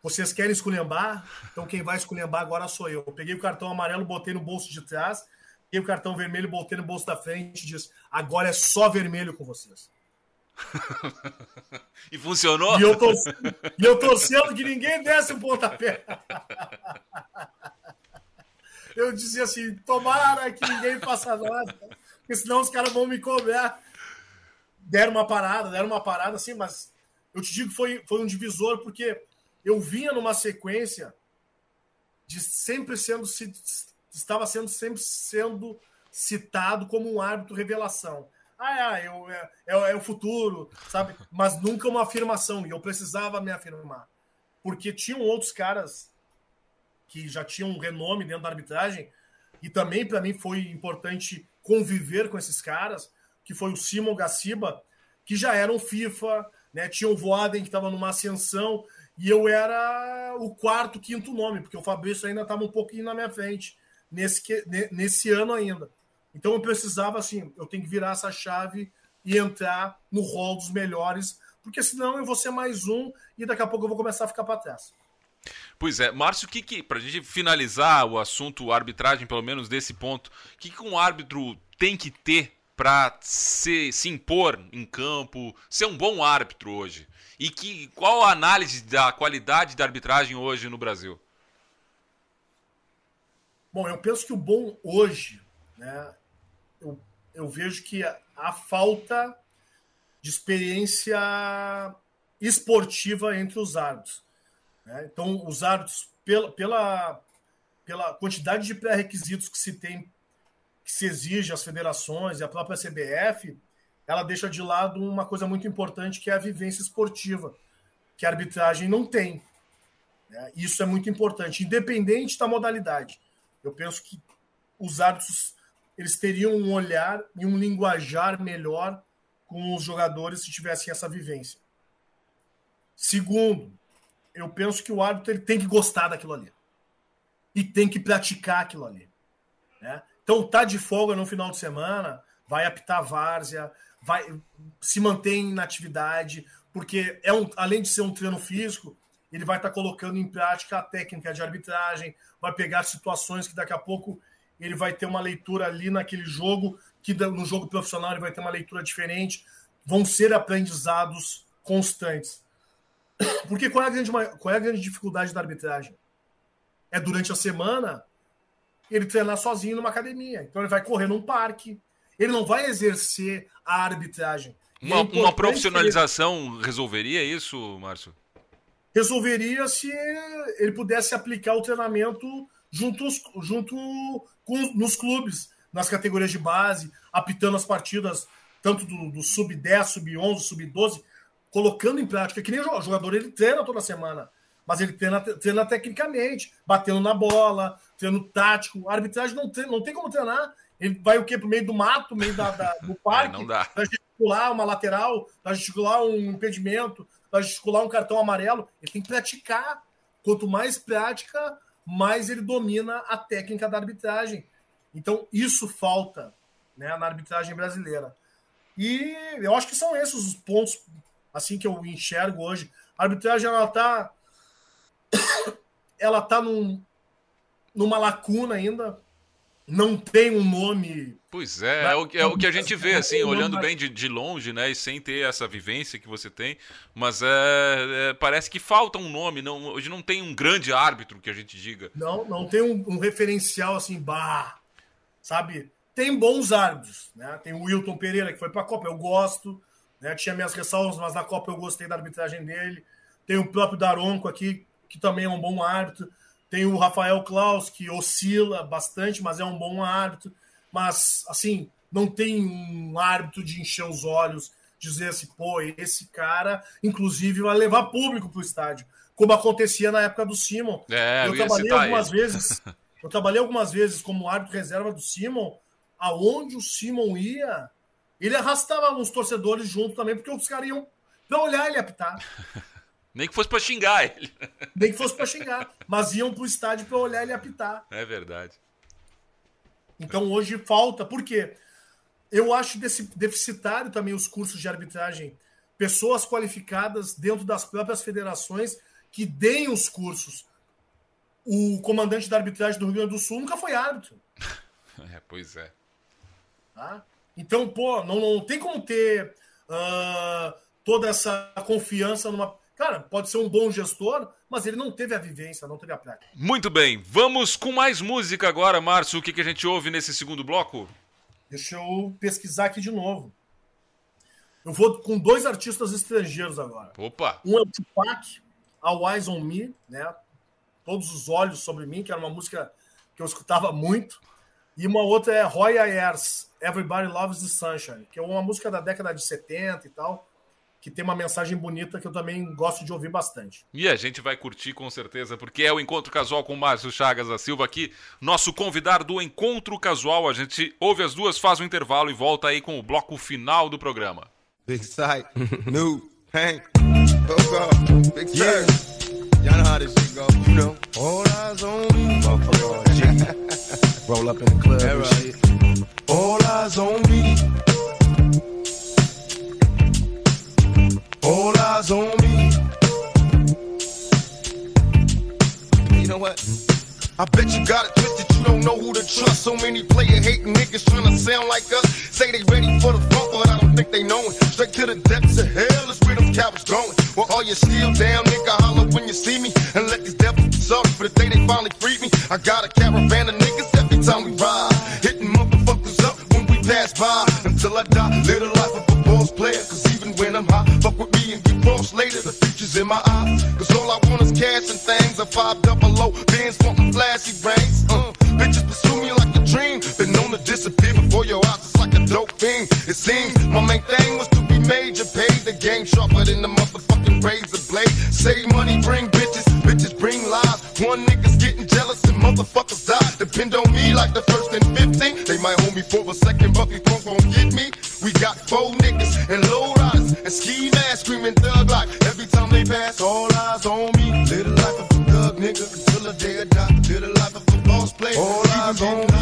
Speaker 4: vocês querem esculhambar? Então quem vai esculhambar agora sou eu. eu. Peguei o cartão amarelo, botei no bolso de trás, peguei o cartão vermelho, botei no bolso da frente e disse: agora é só vermelho com vocês.
Speaker 3: e funcionou?
Speaker 4: E eu, torci, e eu torcendo que ninguém desse um pontapé. eu dizia assim: tomara que ninguém faça nada, porque senão os caras vão me cobrar. Deram uma parada, deram uma parada assim, mas eu te digo que foi, foi um divisor, porque eu vinha numa sequência de sempre sendo estava sendo sempre sendo citado como um árbitro revelação. Ah, é, eu, é, é, é, o futuro, sabe? Mas nunca uma afirmação, e eu precisava me afirmar. Porque tinham outros caras que já tinham um renome dentro da arbitragem, e também para mim foi importante conviver com esses caras, que foi o Simon Gaciba, que já eram FIFA, né? Tinha o Voaden que estava numa ascensão e eu era o quarto, quinto nome, porque o Fabrício ainda estava um pouquinho na minha frente nesse, nesse ano ainda. Então eu precisava, assim, eu tenho que virar essa chave e entrar no rol dos melhores, porque senão eu vou ser mais um e daqui a pouco eu vou começar a ficar para trás.
Speaker 3: Pois é, Márcio, que, que para a gente finalizar o assunto arbitragem, pelo menos desse ponto, o que, que um árbitro tem que ter para se, se impor em campo, ser um bom árbitro hoje? E que, qual a análise da qualidade da arbitragem hoje no Brasil?
Speaker 4: Bom, eu penso que o bom hoje, né, eu, eu vejo que a falta de experiência esportiva entre os árbitros. Né? Então, os árbitros, pela, pela, pela quantidade de pré-requisitos que se tem, que se exige às federações e a própria CBF, ela deixa de lado uma coisa muito importante que é a vivência esportiva, que a arbitragem não tem. Né? Isso é muito importante, independente da modalidade. Eu penso que os árbitros eles teriam um olhar e um linguajar melhor com os jogadores se tivessem essa vivência. Segundo, eu penso que o árbitro ele tem que gostar daquilo ali e tem que praticar aquilo ali. Né? Então, tá de folga no final de semana, vai apitar várzea, vai se mantém na atividade, porque é um, além de ser um treino físico, ele vai estar tá colocando em prática a técnica de arbitragem, vai pegar situações que daqui a pouco ele vai ter uma leitura ali naquele jogo, que no jogo profissional ele vai ter uma leitura diferente, vão ser aprendizados constantes. Porque qual é a grande, qual é a grande dificuldade da arbitragem? É durante a semana ele treinar sozinho numa academia. Então ele vai correr num parque, ele não vai exercer a arbitragem.
Speaker 3: Uma, é uma profissionalização ele... resolveria isso, Márcio?
Speaker 4: Resolveria se ele pudesse aplicar o treinamento junto, junto com, nos clubes, nas categorias de base, apitando as partidas tanto do, do sub-10, sub-11, sub-12, colocando em prática, que nem o jogador, ele treina toda semana, mas ele treina, treina tecnicamente, batendo na bola, treino tático. A arbitragem não, treina, não tem como treinar ele vai o quê? Pro meio do mato, meio da, da do parque, é, não dá. gesticular uma lateral, para gesticular um impedimento, para gesticular um cartão amarelo. Ele tem que praticar. Quanto mais prática, mais ele domina a técnica da arbitragem. Então, isso falta né, na arbitragem brasileira. E eu acho que são esses os pontos assim que eu enxergo hoje. A arbitragem ela está ela tá num, numa lacuna ainda não tem um nome.
Speaker 3: Pois é, é o, é o que a gente vê, assim, olhando bem de, de longe, né, e sem ter essa vivência que você tem, mas é, é, parece que falta um nome, não, hoje não tem um grande árbitro que a gente diga.
Speaker 4: Não, não tem um, um referencial assim, bah, sabe? Tem bons árbitros, né? Tem o Wilton Pereira que foi para a Copa, eu gosto, né? Tinha minhas ressalvas, mas na Copa eu gostei da arbitragem dele. Tem o próprio Daronco aqui, que também é um bom árbitro. Tem o Rafael Klaus, que oscila bastante, mas é um bom árbitro. Mas, assim, não tem um árbitro de encher os olhos, dizer assim, pô, esse cara, inclusive, vai levar público para o estádio. Como acontecia na época do Simon.
Speaker 3: É,
Speaker 4: eu,
Speaker 3: eu
Speaker 4: trabalhei algumas vezes. Eu trabalhei algumas vezes como árbitro reserva do Simon, aonde o Simon ia, ele arrastava uns torcedores junto também, porque os caras iam para olhar ele apitar.
Speaker 3: Nem que fosse para xingar ele.
Speaker 4: Nem que fosse para xingar. Mas iam pro estádio para olhar ele apitar.
Speaker 3: É verdade.
Speaker 4: Então hoje falta. Por quê? Eu acho deficitário também os cursos de arbitragem. Pessoas qualificadas dentro das próprias federações que deem os cursos. O comandante da arbitragem do Rio Grande do Sul nunca foi árbitro.
Speaker 3: É, pois é.
Speaker 4: Tá? Então, pô, não, não tem como ter uh, toda essa confiança numa Cara, pode ser um bom gestor, mas ele não teve a vivência, não teve a prática.
Speaker 3: Muito bem, vamos com mais música agora, Márcio. O que, que a gente ouve nesse segundo bloco?
Speaker 4: Deixa eu pesquisar aqui de novo. Eu vou com dois artistas estrangeiros agora.
Speaker 3: Opa!
Speaker 4: Um é o Tupac, All Eyes on Me, né? Todos os olhos sobre mim, que era uma música que eu escutava muito. E uma outra é Roy Ayers, Everybody Loves the Sunshine, que é uma música da década de 70 e tal que tem uma mensagem bonita que eu também gosto de ouvir bastante.
Speaker 3: E a gente vai curtir com certeza, porque é o Encontro Casual com o Márcio Chagas da Silva aqui, nosso convidado do Encontro Casual. A gente ouve as duas, faz o um intervalo e volta aí com o bloco final do programa.
Speaker 10: Big Sight, New, Hank, Coco, Big yeah. Y'all know how this shit go, you know. All eyes on me, motherfucker. Roll up in the club and shit. All eyes on me. All eyes on me. You know what? I bet you got it twisted, you don't know who to trust. So many player hating niggas trying to sound like us. Say they ready for the funk, but I don't think they know it. Straight to the depths of hell is where them cowards going. Well, all you still down, nigga, holler when you see me. And let these devils be sorry for the day they finally freed me. I got a caravan of niggas every time we ride. Hitting motherfuckers up when we pass by. Until I die, live the life of a boss player. Cause even when I'm high, fuck with and get lost later. The future's in my eyes. Cause all I want is cash and things. A five double O, bands wanting flashy rings. Uh, bitches pursue me like a dream. Been known to disappear before your eyes. It's like a dope thing. It seems my main thing was to be major. Paid the game sharper than the motherfucking razor blade. Save money, bring bitches. Bitches bring lies. One nigga's getting jealous and motherfuckers die. Depend on me like the first and 15. They might hold me for a second, but these punk won't get me. We got four niggas and low riders and ski screaming thug like every time they pass. All eyes on me. Live the life of a thug nigga until the day I die. Live the life of a boss player.
Speaker 11: All eyes on me.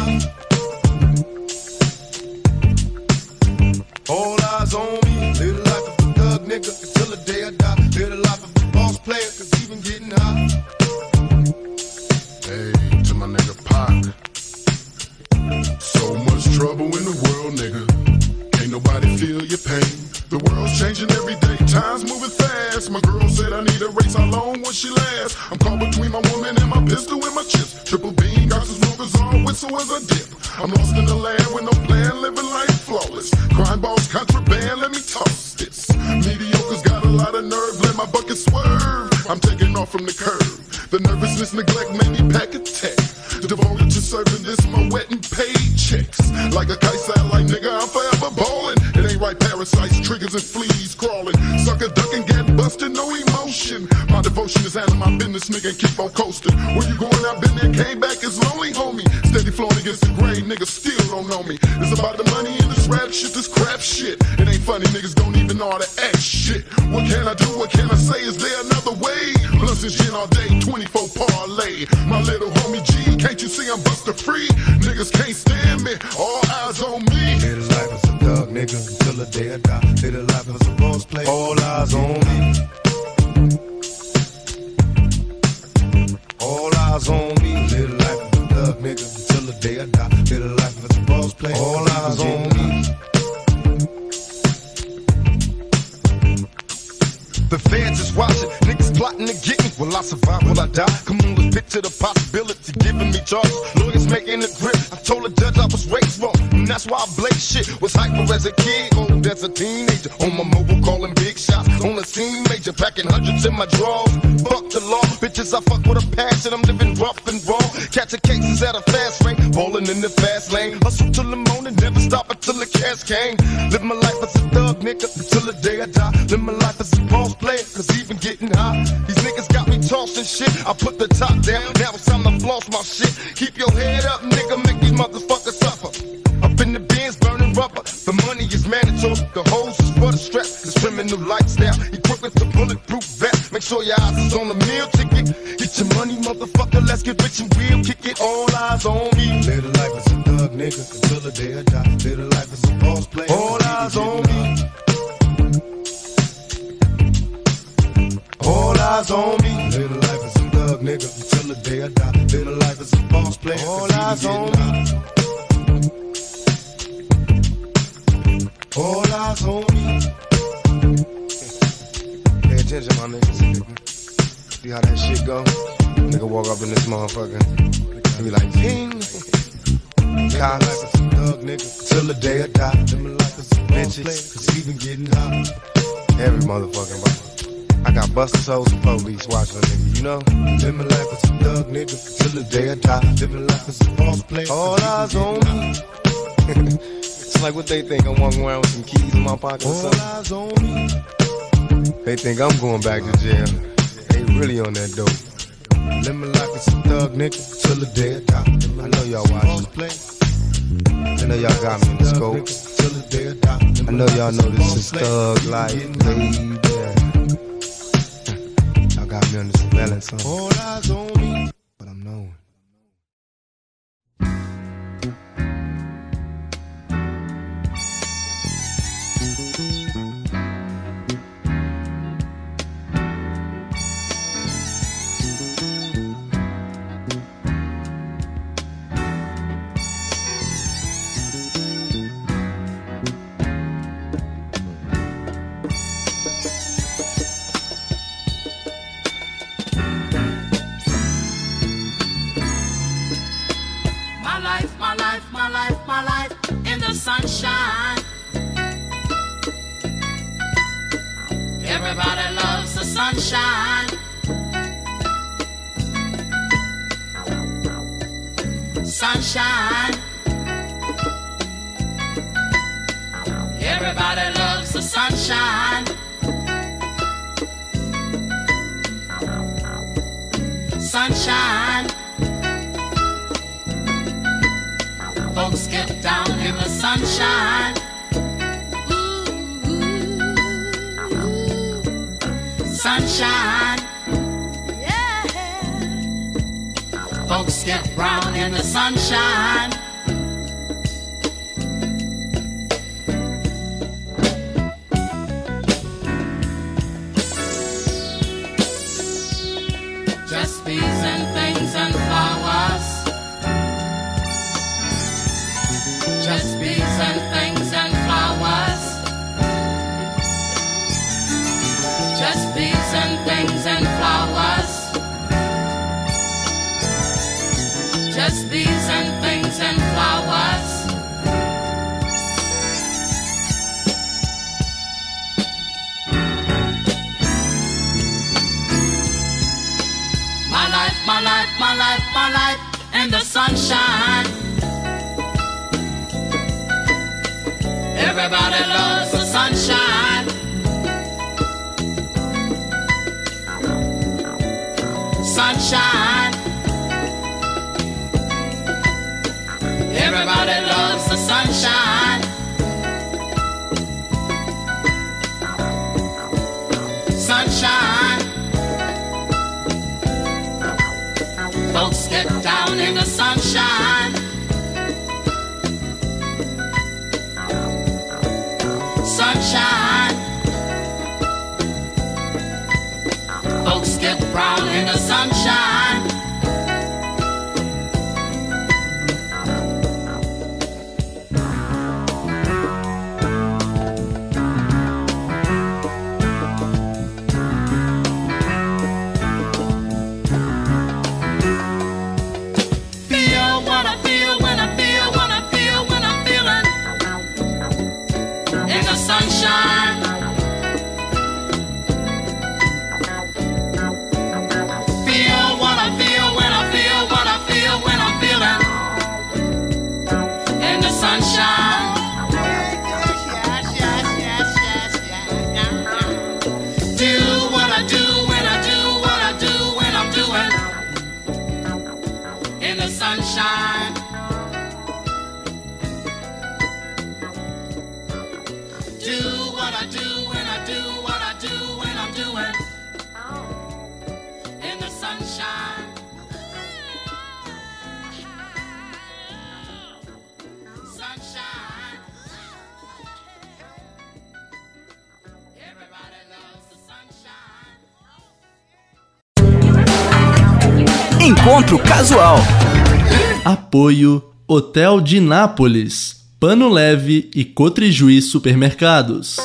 Speaker 10: A. All eyes on me. All eyes on me. Pay attention, my niggas. See how that shit go? Nigga walk up in this motherfucker. And be like, ping. Cops. Thug nigga. Till the day I die. Them like Bitches. Cause been getting hot. Every motherfucking body. I got busted souls and police watching a nigga, you know? Live my life as a thug nigga till the day I die. Live my life as a boss player. All eyes on me. it's like what they think. I'm walking around with some keys in my pocket or something. All eyes on me. They think I'm going back to jail. They really on that dope. Live my life as a thug nigga till the day I die. I know y'all watching. I know y'all got me in the scope. I know y'all know this is thug life, baby. Got me on the surveillance. All eyes on me. But I'm knowing.
Speaker 12: Sunshine. Everybody loves the sunshine. Sunshine. Everybody loves the sunshine. Sunshine. Folks get down in the sunshine. Sunshine. Yeah. Folks get brown in the sunshine. Sunshine. Everybody loves the sunshine. Sunshine. Everybody loves the sunshine. Sunshine. Folks get down in the sunshine. Sunshine. Folks get brown in the sunshine.
Speaker 2: Casual. Apoio Hotel de Nápoles, Pano Leve e Cotrijuí Supermercados.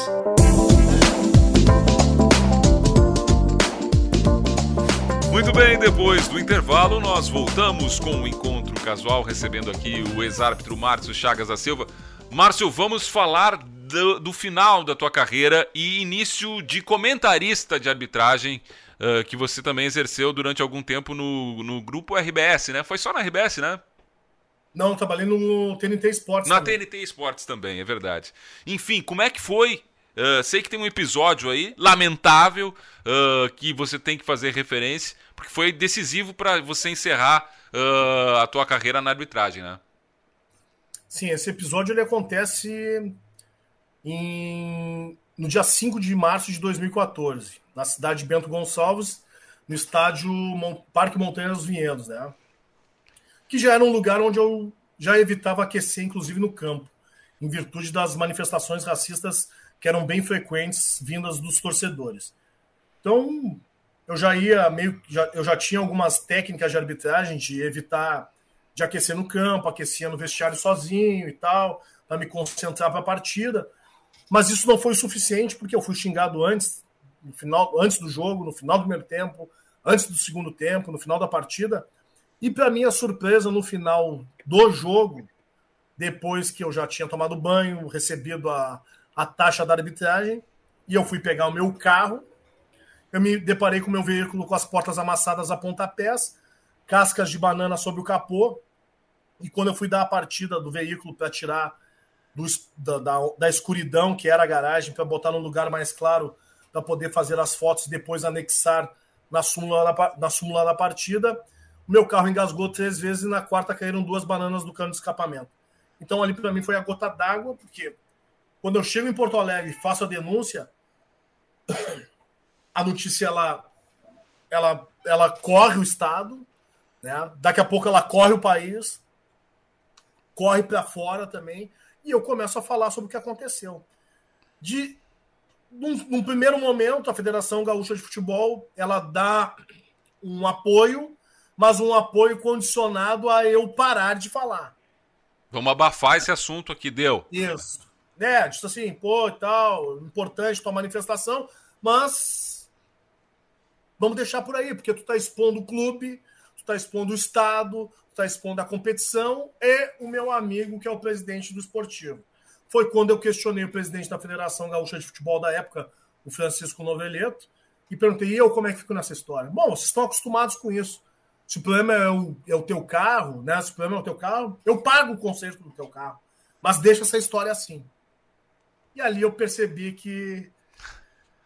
Speaker 3: Muito bem, depois do intervalo, nós voltamos com o encontro casual, recebendo aqui o ex-árbitro Márcio Chagas da Silva. Márcio, vamos falar do, do final da tua carreira e início de comentarista de arbitragem uh, que você também exerceu durante algum tempo no, no grupo RBS, né? Foi só na RBS, né?
Speaker 4: Não, trabalhei no TNT Esportes.
Speaker 3: Na
Speaker 4: também.
Speaker 3: TNT Esportes também, é verdade. Enfim, como é que foi? Uh, sei que tem um episódio aí, lamentável, uh, que você tem que fazer referência, porque foi decisivo para você encerrar uh, a tua carreira na arbitragem, né?
Speaker 4: Sim, esse episódio ele acontece em... no dia 5 de março de 2014, na cidade de Bento Gonçalves, no estádio Parque Montanha dos Vinhedos, né? Que já era um lugar onde eu já evitava aquecer, inclusive no campo, em virtude das manifestações racistas que eram bem frequentes vindas dos torcedores. Então, eu já ia meio já, eu já tinha algumas técnicas de arbitragem de evitar de aquecer no campo, aquecia no vestiário sozinho e tal, para me concentrar para a partida. Mas isso não foi o suficiente porque eu fui xingado antes, no final, antes do jogo, no final do primeiro tempo, antes do segundo tempo, no final da partida. E para minha surpresa, no final do jogo, depois que eu já tinha tomado banho, recebido a, a taxa da arbitragem, e eu fui pegar o meu carro, eu me deparei com o meu veículo com as portas amassadas a pontapés, cascas de banana sobre o capô, e quando eu fui dar a partida do veículo para tirar do, da, da, da escuridão que era a garagem para botar num lugar mais claro para poder fazer as fotos e depois anexar na súmula da, na súmula da partida. O meu carro engasgou três vezes e na quarta caíram duas bananas do cano de escapamento. Então ali para mim foi a gota d'água, porque quando eu chego em Porto Alegre e faço a denúncia, a notícia ela, ela, ela corre o estado, né? daqui a pouco ela corre o país, corre para fora também, e eu começo a falar sobre o que aconteceu. De num, num, primeiro momento, a Federação Gaúcha de Futebol ela dá um apoio, mas um apoio condicionado a eu parar de falar.
Speaker 3: Vamos abafar esse assunto aqui, deu.
Speaker 4: Isso. É, disse assim, pô, e tal, importante tua manifestação, mas vamos deixar por aí, porque tu tá expondo o clube, tu tá expondo o Estado, tu tá expondo a competição e o meu amigo, que é o presidente do esportivo foi quando eu questionei o presidente da Federação Gaúcha de Futebol da época, o Francisco Noveleto, e perguntei, e eu como é que fico nessa história? Bom, vocês estão acostumados com isso. Se o problema é o, é o teu carro, né? Se o problema é o teu carro, eu pago o conserto do teu carro. Mas deixa essa história assim. E ali eu percebi que,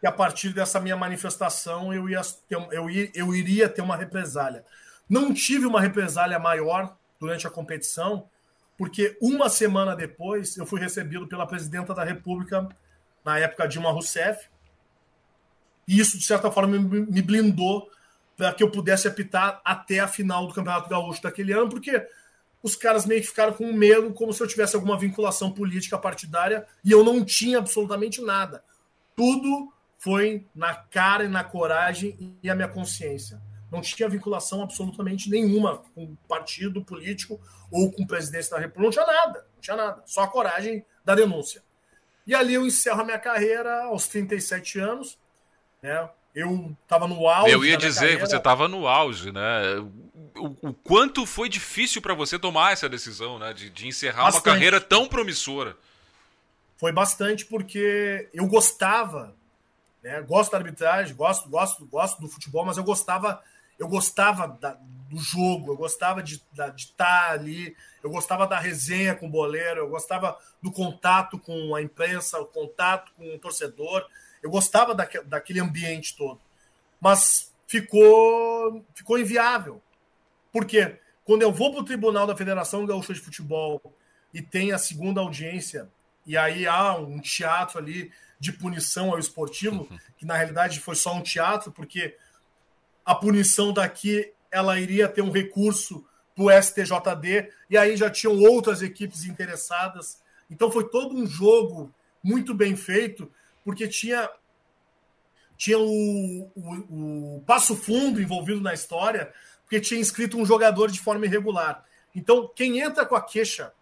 Speaker 4: que a partir dessa minha manifestação eu, ia ter, eu, ia, eu iria ter uma represália. Não tive uma represália maior durante a competição, porque uma semana depois eu fui recebido pela presidenta da República, na época Dilma Rousseff, e isso, de certa forma, me blindou para que eu pudesse apitar até a final do Campeonato Gaúcho daquele ano, porque os caras meio que ficaram com medo, como se eu tivesse alguma vinculação política partidária, e eu não tinha absolutamente nada. Tudo foi na cara e na coragem e a minha consciência não tinha vinculação absolutamente nenhuma com partido político ou com presidência da República, não tinha nada, não tinha nada, só a coragem da denúncia. E ali eu encerro a minha carreira aos 37 anos, né? Eu estava no auge.
Speaker 3: Eu ia dizer que você estava no auge, né? O, o quanto foi difícil para você tomar essa decisão, né? De, de encerrar bastante. uma carreira tão promissora.
Speaker 4: Foi bastante porque eu gostava, né? Gosto da arbitragem, gosto, gosto, gosto do futebol, mas eu gostava eu gostava da, do jogo, eu gostava de, estar ali, eu gostava da resenha com o boleiro, eu gostava do contato com a imprensa, o contato com o torcedor, eu gostava daque, daquele ambiente todo. Mas ficou, ficou inviável. Por quê? Quando eu vou para o Tribunal da Federação Gaúcha de Futebol e tem a segunda audiência, e aí há um teatro ali de punição ao esportivo, que na realidade foi só um teatro, porque a punição daqui ela iria ter um recurso para o STJD, e aí já tinham outras equipes interessadas. Então foi todo um jogo muito bem feito, porque tinha, tinha o, o, o Passo Fundo envolvido na história, porque tinha inscrito um jogador de forma irregular. Então, quem entra com a queixa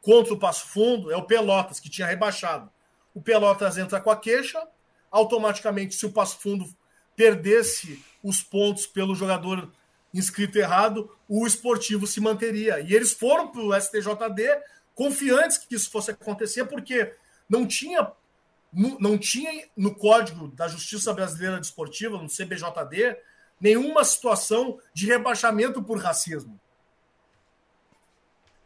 Speaker 4: contra o Passo Fundo é o Pelotas, que tinha rebaixado. O Pelotas entra com a queixa, automaticamente, se o Passo Fundo perdesse os pontos pelo jogador inscrito errado, o esportivo se manteria. E eles foram para o STJD confiantes que isso fosse acontecer, porque não tinha, não tinha no Código da Justiça Brasileira Desportiva, no CBJD, nenhuma situação de rebaixamento por racismo.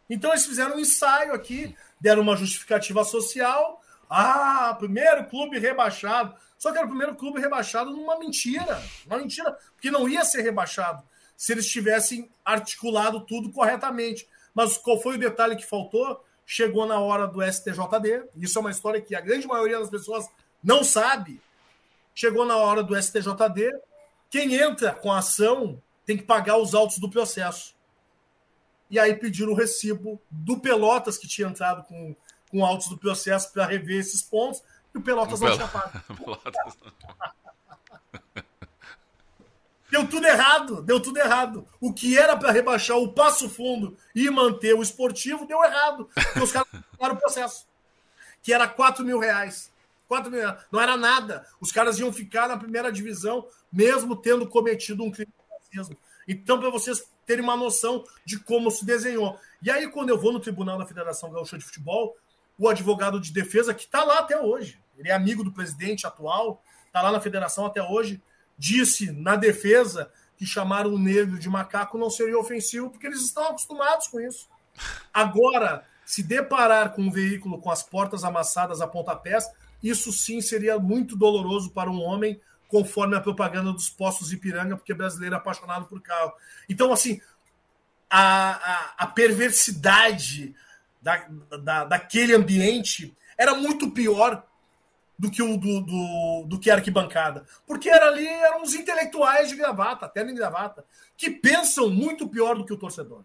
Speaker 4: Então eles fizeram um ensaio aqui, deram uma justificativa social. Ah, primeiro clube rebaixado. Só que era o primeiro clube rebaixado numa mentira. Uma mentira, porque não ia ser rebaixado se eles tivessem articulado tudo corretamente. Mas qual foi o detalhe que faltou? Chegou na hora do STJD. Isso é uma história que a grande maioria das pessoas não sabe. Chegou na hora do STJD. Quem entra com a ação tem que pagar os autos do processo. E aí pediram o recibo do Pelotas, que tinha entrado com, com autos do processo, para rever esses pontos e o Pelotas não tinha pago. Deu tudo errado, deu tudo errado. O que era para rebaixar o passo fundo e manter o esportivo, deu errado. Porque os caras o processo. Que era 4 mil reais. 4 mil reais. Não era nada. Os caras iam ficar na primeira divisão, mesmo tendo cometido um crime de racismo. Então, para vocês terem uma noção de como se desenhou. E aí, quando eu vou no Tribunal da Federação Gaúcha de Futebol, o advogado de defesa, que está lá até hoje, ele é amigo do presidente atual, está lá na federação até hoje, disse na defesa que chamar o negro de macaco não seria ofensivo, porque eles estão acostumados com isso. Agora, se deparar com um veículo com as portas amassadas a pontapés, isso sim seria muito doloroso para um homem, conforme a propaganda dos postos Ipiranga, porque brasileiro é apaixonado por carro. Então, assim, a, a, a perversidade da, da, daquele ambiente era muito pior do que o do, do, do que a arquibancada. Porque era ali, eram os intelectuais de gravata, terno e gravata, que pensam muito pior do que o torcedor.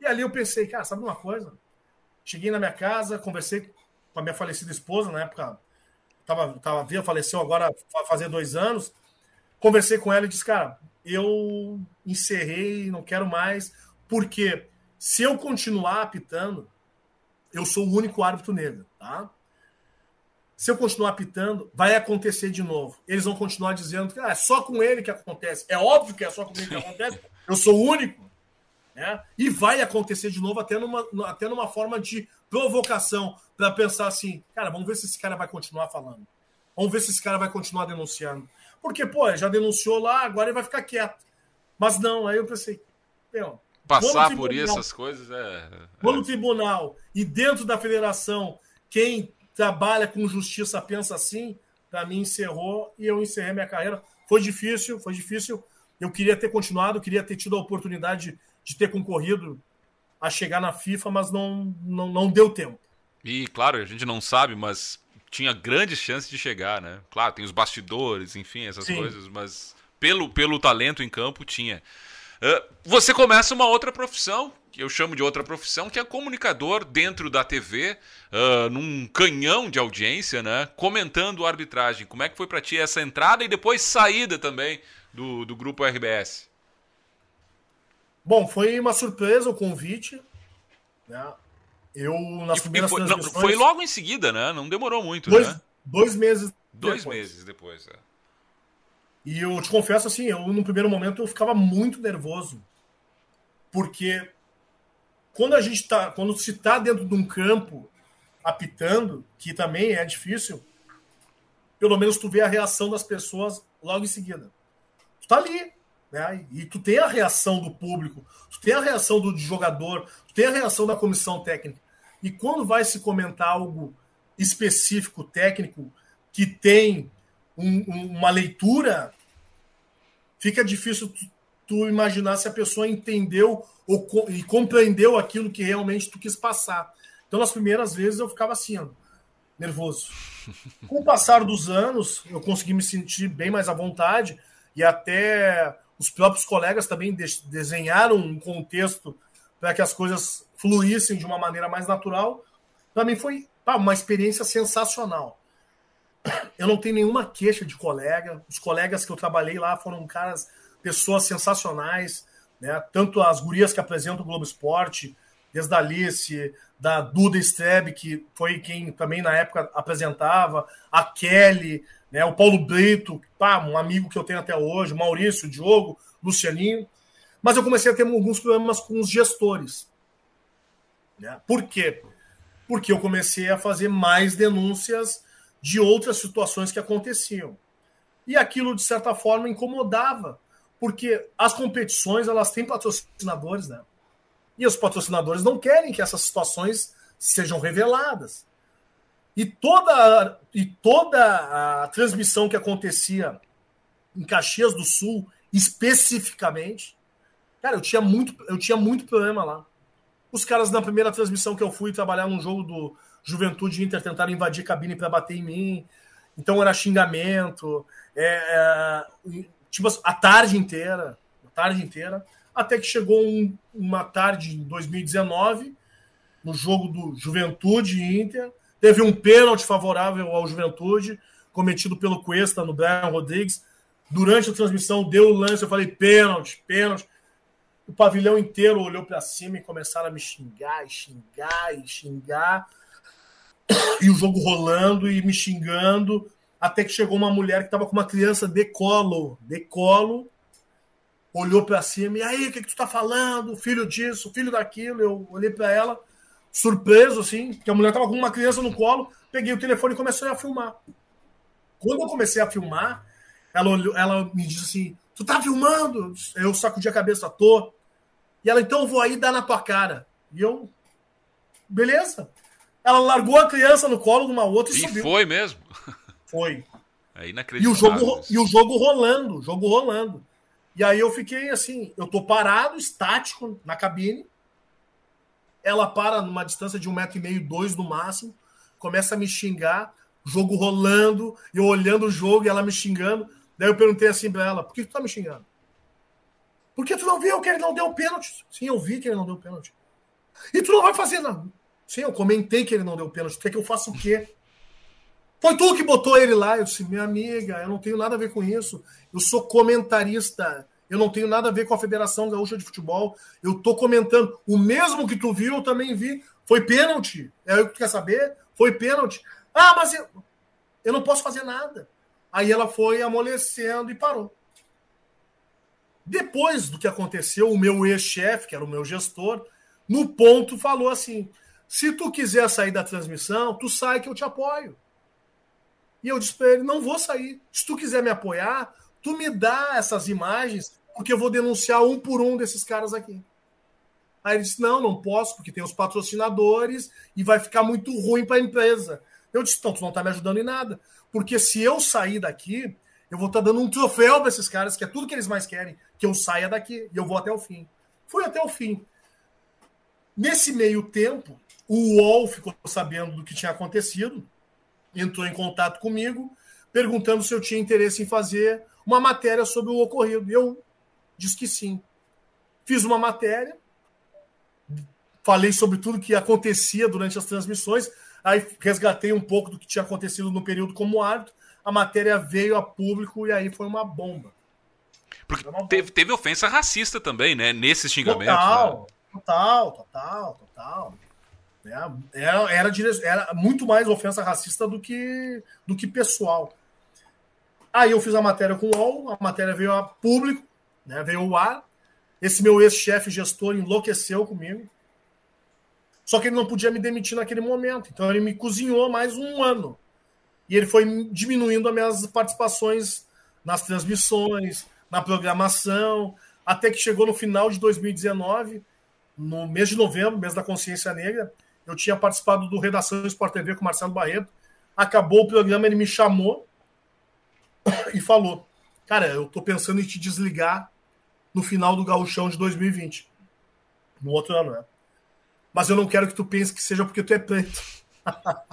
Speaker 4: E ali eu pensei, cara, sabe uma coisa? Cheguei na minha casa, conversei com a minha falecida esposa, na época, tava, tava via, faleceu agora fazer dois anos. Conversei com ela e disse, cara, eu encerrei, não quero mais, porque se eu continuar apitando, eu sou o único árbitro negro, tá? Se eu continuar apitando, vai acontecer de novo. Eles vão continuar dizendo que ah, é só com ele que acontece. É óbvio que é só comigo que acontece. Eu sou o único. Né? E vai acontecer de novo, até numa, até numa forma de provocação, para pensar assim: cara, vamos ver se esse cara vai continuar falando. Vamos ver se esse cara vai continuar denunciando. Porque, pô, já denunciou lá, agora ele vai ficar quieto. Mas não, aí eu pensei: meu,
Speaker 3: Passar por essas coisas é.
Speaker 4: Vou no tribunal e dentro da federação, quem trabalha com justiça pensa assim, para mim encerrou e eu encerrei minha carreira. Foi difícil, foi difícil. Eu queria ter continuado, queria ter tido a oportunidade de ter concorrido a chegar na FIFA, mas não, não, não deu tempo.
Speaker 3: E claro, a gente não sabe, mas tinha grandes chances de chegar, né? Claro, tem os bastidores, enfim, essas Sim. coisas, mas pelo, pelo talento em campo tinha. Você começa uma outra profissão, que eu chamo de outra profissão, que é comunicador dentro da TV, uh, num canhão de audiência, né? Comentando a arbitragem. Como é que foi para ti essa entrada e depois saída também do, do grupo RBS?
Speaker 4: Bom, foi uma surpresa o convite. Né? Eu, nas e, primeiras
Speaker 3: foi. Não, foi logo em seguida, né? Não demorou muito,
Speaker 4: dois,
Speaker 3: né?
Speaker 4: Dois meses
Speaker 3: Dois depois. meses depois, é.
Speaker 4: E eu te confesso assim, eu no primeiro momento eu ficava muito nervoso. Porque quando a gente tá, quando se tá dentro de um campo apitando, que também é difícil, pelo menos tu vê a reação das pessoas logo em seguida. Tu tá ali, né? E tu tem a reação do público, tu tem a reação do jogador, tu tem a reação da comissão técnica. E quando vai se comentar algo específico, técnico, que tem um, um, uma leitura, fica difícil tu, tu imaginar se a pessoa entendeu ou, e compreendeu aquilo que realmente tu quis passar. Então, nas primeiras vezes, eu ficava assim, ó, nervoso. Com o passar dos anos, eu consegui me sentir bem mais à vontade e até os próprios colegas também de desenharam um contexto para que as coisas fluíssem de uma maneira mais natural. Para mim foi pá, uma experiência sensacional. Eu não tenho nenhuma queixa de colega. Os colegas que eu trabalhei lá foram caras, pessoas sensacionais. Né? Tanto as gurias que apresentam o Globo Esporte, desde a Alice, da Duda Strebe, que foi quem também na época apresentava, a Kelly, né, o Paulo Brito, pá, um amigo que eu tenho até hoje, Maurício, Diogo, Lucianinho. Mas eu comecei a ter alguns problemas com os gestores. Né? Por quê? Porque eu comecei a fazer mais denúncias de outras situações que aconteciam. E aquilo, de certa forma, incomodava porque as competições elas têm patrocinadores, né? E os patrocinadores não querem que essas situações sejam reveladas. E toda, e toda a transmissão que acontecia em Caxias do Sul, especificamente, cara, eu tinha muito, eu tinha muito problema lá. Os caras na primeira transmissão que eu fui trabalhar num jogo do Juventude Inter tentaram invadir cabine para bater em mim. Então era xingamento, é, é, tipo, a tarde inteira, a tarde inteira, até que chegou um, uma tarde em 2019, no jogo do Juventude Inter, teve um pênalti favorável ao Juventude, cometido pelo Cuesta no Brian Rodrigues. Durante a transmissão, deu o lance, eu falei pênalti, pênalti. O pavilhão inteiro olhou para cima e começaram a me xingar, e xingar, e xingar. E o jogo rolando e me xingando até que chegou uma mulher que estava com uma criança de colo, de colo, olhou para cima, e aí, o que, que tu tá falando? Filho disso, filho daquilo. Eu olhei para ela, surpreso, assim, que a mulher estava com uma criança no colo, peguei o telefone e comecei a filmar. Quando eu comecei a filmar, ela, olhou, ela me disse assim: Tu tá filmando? Eu sacudi a cabeça, tô. E ela, então vou aí dar na tua cara. E eu beleza. Ela largou a criança no colo de uma outra e,
Speaker 3: e
Speaker 4: subiu.
Speaker 3: foi mesmo?
Speaker 4: Foi.
Speaker 3: É
Speaker 4: E
Speaker 3: inacreditável.
Speaker 4: o, jogo, e o jogo rolando, jogo rolando. E aí eu fiquei assim, eu tô parado, estático, na cabine. Ela para numa distância de um metro e meio, dois no máximo, começa a me xingar, jogo rolando, eu olhando o jogo e ela me xingando. Daí eu perguntei assim pra ela, por que tu tá me xingando? Porque tu não viu que ele não deu pênalti? Sim, eu vi que ele não deu pênalti. E tu não vai fazer nada. Sim, eu comentei que ele não deu pênalti. Quer que eu faça o quê? Foi tu que botou ele lá. Eu disse, minha amiga, eu não tenho nada a ver com isso. Eu sou comentarista. Eu não tenho nada a ver com a Federação Gaúcha de Futebol. Eu tô comentando. O mesmo que tu viu, eu também vi. Foi pênalti. É o que tu quer saber? Foi pênalti. Ah, mas eu, eu não posso fazer nada. Aí ela foi amolecendo e parou. Depois do que aconteceu, o meu ex-chefe, que era o meu gestor, no ponto falou assim: se tu quiser sair da transmissão, tu sai que eu te apoio. E eu disse para ele: não vou sair. Se tu quiser me apoiar, tu me dá essas imagens, porque eu vou denunciar um por um desses caras aqui. Aí ele disse: não, não posso, porque tem os patrocinadores e vai ficar muito ruim para a empresa. Eu disse: então, tu não está me ajudando em nada. Porque se eu sair daqui, eu vou estar dando um troféu para esses caras, que é tudo que eles mais querem, que eu saia daqui. E eu vou até o fim. Fui até o fim. Nesse meio tempo, o UOL ficou sabendo do que tinha acontecido, entrou em contato comigo, perguntando se eu tinha interesse em fazer uma matéria sobre o ocorrido. Eu disse que sim. Fiz uma matéria, falei sobre tudo que acontecia durante as transmissões, aí resgatei um pouco do que tinha acontecido no período como árbitro. A matéria veio a público e aí foi uma bomba.
Speaker 3: Porque teve, teve ofensa racista também, né? Nesses xingamentos.
Speaker 4: Total,
Speaker 3: né?
Speaker 4: total, total, total. Era, era, dire... era muito mais ofensa racista do que, do que pessoal. Aí eu fiz a matéria com o UOL, a matéria veio a público, né, veio ao ar. Esse meu ex-chefe gestor enlouqueceu comigo. Só que ele não podia me demitir naquele momento. Então ele me cozinhou mais um ano. E ele foi diminuindo as minhas participações nas transmissões, na programação, até que chegou no final de 2019, no mês de novembro, mês da consciência negra, eu tinha participado do Redação Sport TV com Marcelo Barreto. Acabou o programa, ele me chamou e falou: Cara, eu tô pensando em te desligar no final do Gauchão de 2020. No outro ano, né? Mas eu não quero que tu pense que seja porque tu é preto.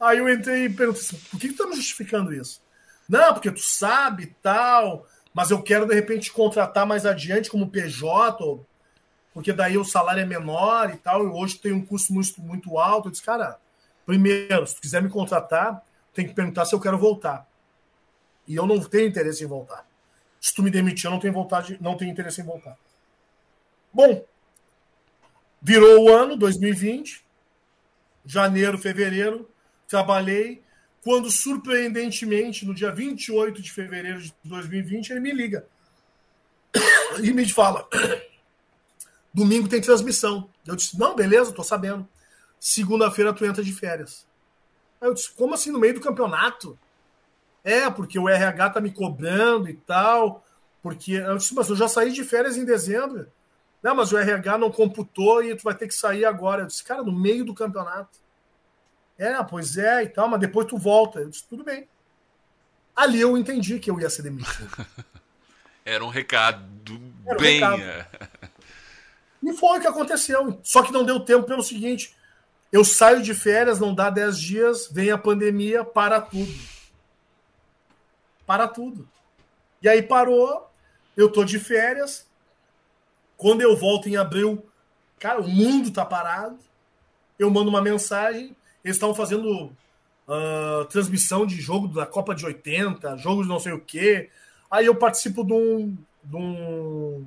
Speaker 4: Aí eu entrei e perguntei assim: por que tu tá me justificando isso? Não, porque tu sabe tal, mas eu quero de repente te contratar mais adiante como PJ, ou porque daí o salário é menor e tal, e hoje tem um custo muito, muito alto. Eu disse, cara, primeiro, se tu quiser me contratar, tem que perguntar se eu quero voltar. E eu não tenho interesse em voltar. Se tu me demitir, eu não tenho vontade, não tenho interesse em voltar. Bom, virou o ano, 2020, janeiro, fevereiro, trabalhei. Quando, surpreendentemente, no dia 28 de fevereiro de 2020, ele me liga e me fala: domingo tem transmissão. Eu disse: não, beleza, tô sabendo. Segunda-feira tu entra de férias. Aí eu disse: como assim no meio do campeonato? É, porque o RH tá me cobrando e tal. Porque eu disse: mas eu já saí de férias em dezembro. Não, mas o RH não computou e tu vai ter que sair agora. Eu disse: cara, no meio do campeonato. É, pois é e tal, mas depois tu volta. Eu disse: tudo bem. Ali eu entendi que eu ia ser demitido.
Speaker 3: Era um recado
Speaker 4: Era um
Speaker 3: bem.
Speaker 4: recado. E foi o que aconteceu. Só que não deu tempo pelo seguinte: eu saio de férias, não dá 10 dias, vem a pandemia, para tudo. Para tudo. E aí parou, eu tô de férias. Quando eu volto em abril, cara, o mundo tá parado. Eu mando uma mensagem, eles estavam fazendo ah, transmissão de jogo da Copa de 80, jogo de não sei o quê. Aí eu participo de um, de um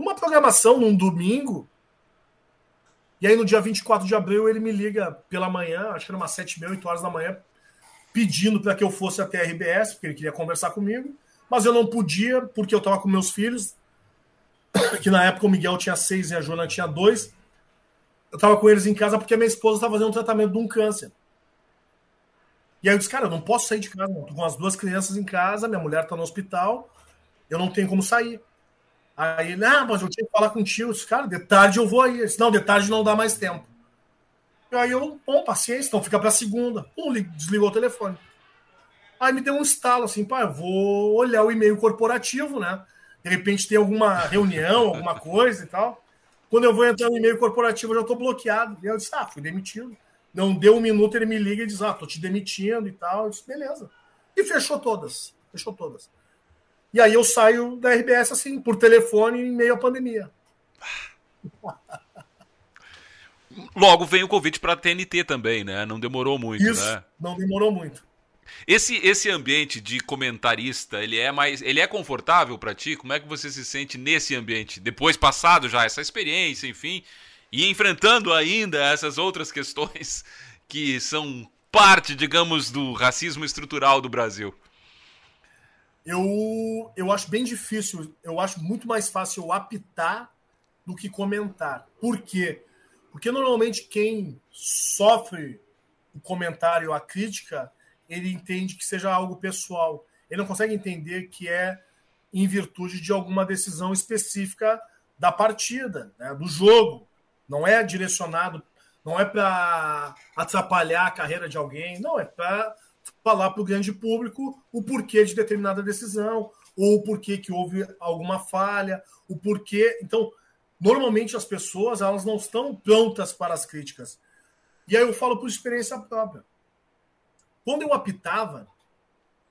Speaker 4: numa programação num domingo. E aí no dia 24 de abril ele me liga pela manhã, acho que era umas 7 mil, 8 horas da manhã, pedindo para que eu fosse até a RBS, porque ele queria conversar comigo, mas eu não podia, porque eu estava com meus filhos, que na época o Miguel tinha seis e a Joana tinha dois. Eu estava com eles em casa porque a minha esposa estava fazendo um tratamento de um câncer. E aí eu disse, cara, eu não posso sair de casa, não. Tô com as duas crianças em casa, minha mulher está no hospital, eu não tenho como sair. Aí ah, mas eu tinha que falar contigo. Eu disse, cara, de tarde eu vou aí. Disse, não, de tarde não dá mais tempo. E aí eu, bom, paciência, então fica pra segunda. Pum, li- desligou o telefone. Aí me deu um estalo assim, pá, eu vou olhar o e-mail corporativo, né? De repente tem alguma reunião, alguma coisa e tal. Quando eu vou entrar no e-mail corporativo, eu já tô bloqueado. E eu disse, ah, fui demitido. Não deu um minuto, ele me liga e diz, ah, tô te demitindo e tal. Eu disse, beleza. E fechou todas. Fechou todas. E aí eu saio da RBS assim, por telefone, em meio à pandemia.
Speaker 3: Logo vem o convite pra TNT também, né? Não demorou muito,
Speaker 4: Isso,
Speaker 3: né?
Speaker 4: não demorou muito.
Speaker 3: Esse, esse ambiente de comentarista, ele é mais, ele é confortável pra ti? Como é que você se sente nesse ambiente? Depois passado já essa experiência, enfim, e enfrentando ainda essas outras questões que são parte, digamos, do racismo estrutural do Brasil.
Speaker 4: Eu, eu acho bem difícil, eu acho muito mais fácil apitar do que comentar. Por quê? Porque normalmente quem sofre o comentário, a crítica, ele entende que seja algo pessoal. Ele não consegue entender que é em virtude de alguma decisão específica da partida, né, do jogo. Não é direcionado, não é para atrapalhar a carreira de alguém, não, é para falar para o grande público o porquê de determinada decisão, ou o porquê que houve alguma falha, o porquê. Então, normalmente as pessoas elas não estão prontas para as críticas. E aí eu falo por experiência própria. Quando eu apitava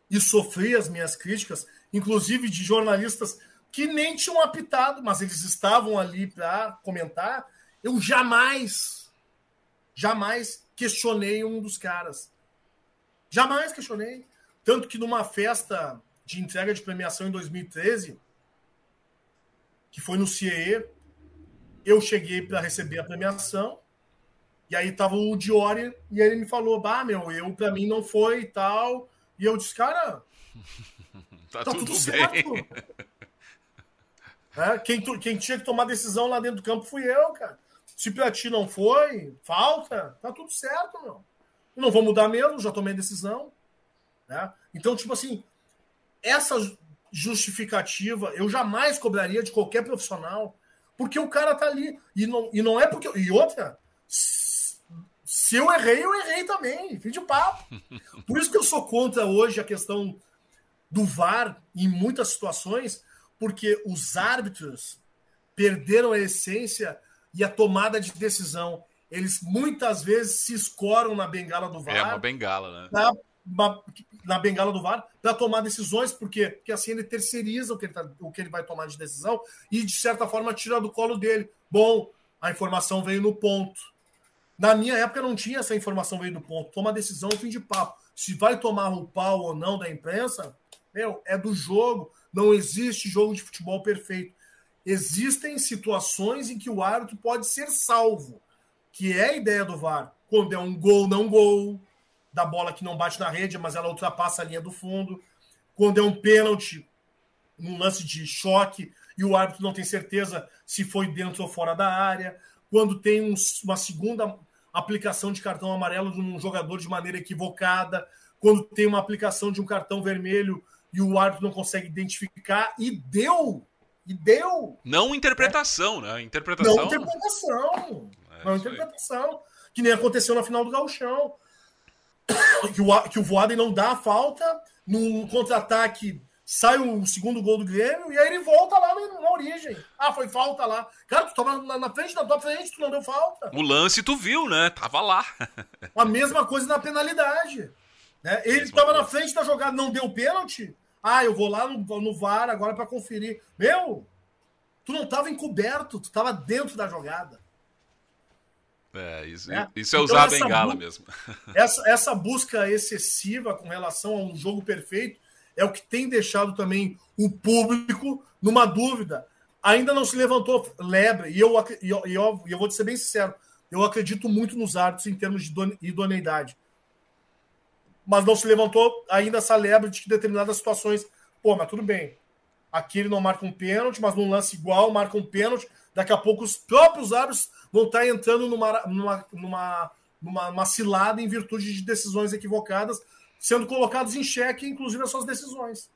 Speaker 4: e sofria as minhas críticas, inclusive de jornalistas que nem tinham apitado, mas eles estavam ali para comentar, eu jamais, jamais questionei um dos caras. Jamais questionei. Tanto que numa festa de entrega de premiação em 2013, que foi no CIE, eu cheguei para receber a premiação, e aí tava o Diori, e aí ele me falou, bah, meu, eu para mim não foi e tal. E eu disse, cara,
Speaker 3: Tá,
Speaker 4: tá
Speaker 3: tudo,
Speaker 4: tudo certo. É, quem, quem tinha que tomar decisão lá dentro do campo fui eu, cara. Se pra ti não foi, falta, tá tudo certo, meu. Eu não vou mudar mesmo, já tomei decisão. Né? Então, tipo assim, essa justificativa eu jamais cobraria de qualquer profissional, porque o cara tá ali. E não, e não é porque. E outra, se eu errei, eu errei também. Fim de papo. Por isso que eu sou contra hoje a questão do VAR em muitas situações, porque os árbitros perderam a essência e a tomada de decisão. Eles muitas vezes se escoram na bengala do VAR
Speaker 3: É uma bengala, né?
Speaker 4: na, na- na bengala do VAR para tomar decisões, por quê? Porque assim ele terceiriza o que ele, tá- o que ele vai tomar de decisão e, de certa forma, tira do colo dele. Bom, a informação veio no ponto. Na minha época não tinha essa informação veio do ponto. Toma decisão, fim de papo. Se vai tomar o pau ou não da imprensa, meu, é do jogo. Não existe jogo de futebol perfeito. Existem situações em que o árbitro pode ser salvo, que é a ideia do VAR. Quando é um gol, não gol, da bola que não bate na rede, mas ela ultrapassa a linha do fundo. Quando é um pênalti, um lance de choque, e o árbitro não tem certeza se foi dentro ou fora da área. Quando tem um- uma segunda aplicação de cartão amarelo de um jogador de maneira equivocada. Quando tem uma aplicação de um cartão vermelho e o árbitro não consegue identificar. E deu! E deu!
Speaker 3: Não interpretação, né? Interpretação.
Speaker 4: Não interpretação.
Speaker 3: É,
Speaker 4: não interpretação. Que nem aconteceu na final do Gauchão. Que o, que o Voaden não dá a falta, num contra-ataque sai o segundo gol do Grêmio e aí ele volta lá na, na origem. Ah, foi falta lá. Cara, tu tava na, na frente da tua frente, tu não deu falta.
Speaker 3: O lance tu viu, né? Tava lá.
Speaker 4: A mesma coisa na penalidade. Né? Ele estava na frente da jogada, não deu pênalti. Ah, eu vou lá no, no VAR agora para conferir. Meu, tu não estava encoberto, tu estava dentro da jogada.
Speaker 3: É, isso,
Speaker 4: É.
Speaker 3: isso é
Speaker 4: Então,
Speaker 3: usar a
Speaker 4: essa
Speaker 3: bengala mesmo.
Speaker 4: Essa, essa busca excessiva com relação a um jogo perfeito é o que tem deixado também o público numa dúvida. Ainda não se levantou lebre, e eu, e eu, e eu, eu vou te ser bem sincero, eu acredito muito nos árbitros em termos de idone- idoneidade. Mas não se levantou ainda essa lebre de que determinadas situações, pô, mas tudo bem. Aqui ele não marca um pênalti, mas num lance igual marca um pênalti. Daqui a pouco os próprios árbitros vão estar entrando numa, numa, numa, numa, numa cilada em virtude de decisões equivocadas, sendo colocados em xeque, inclusive as suas decisões.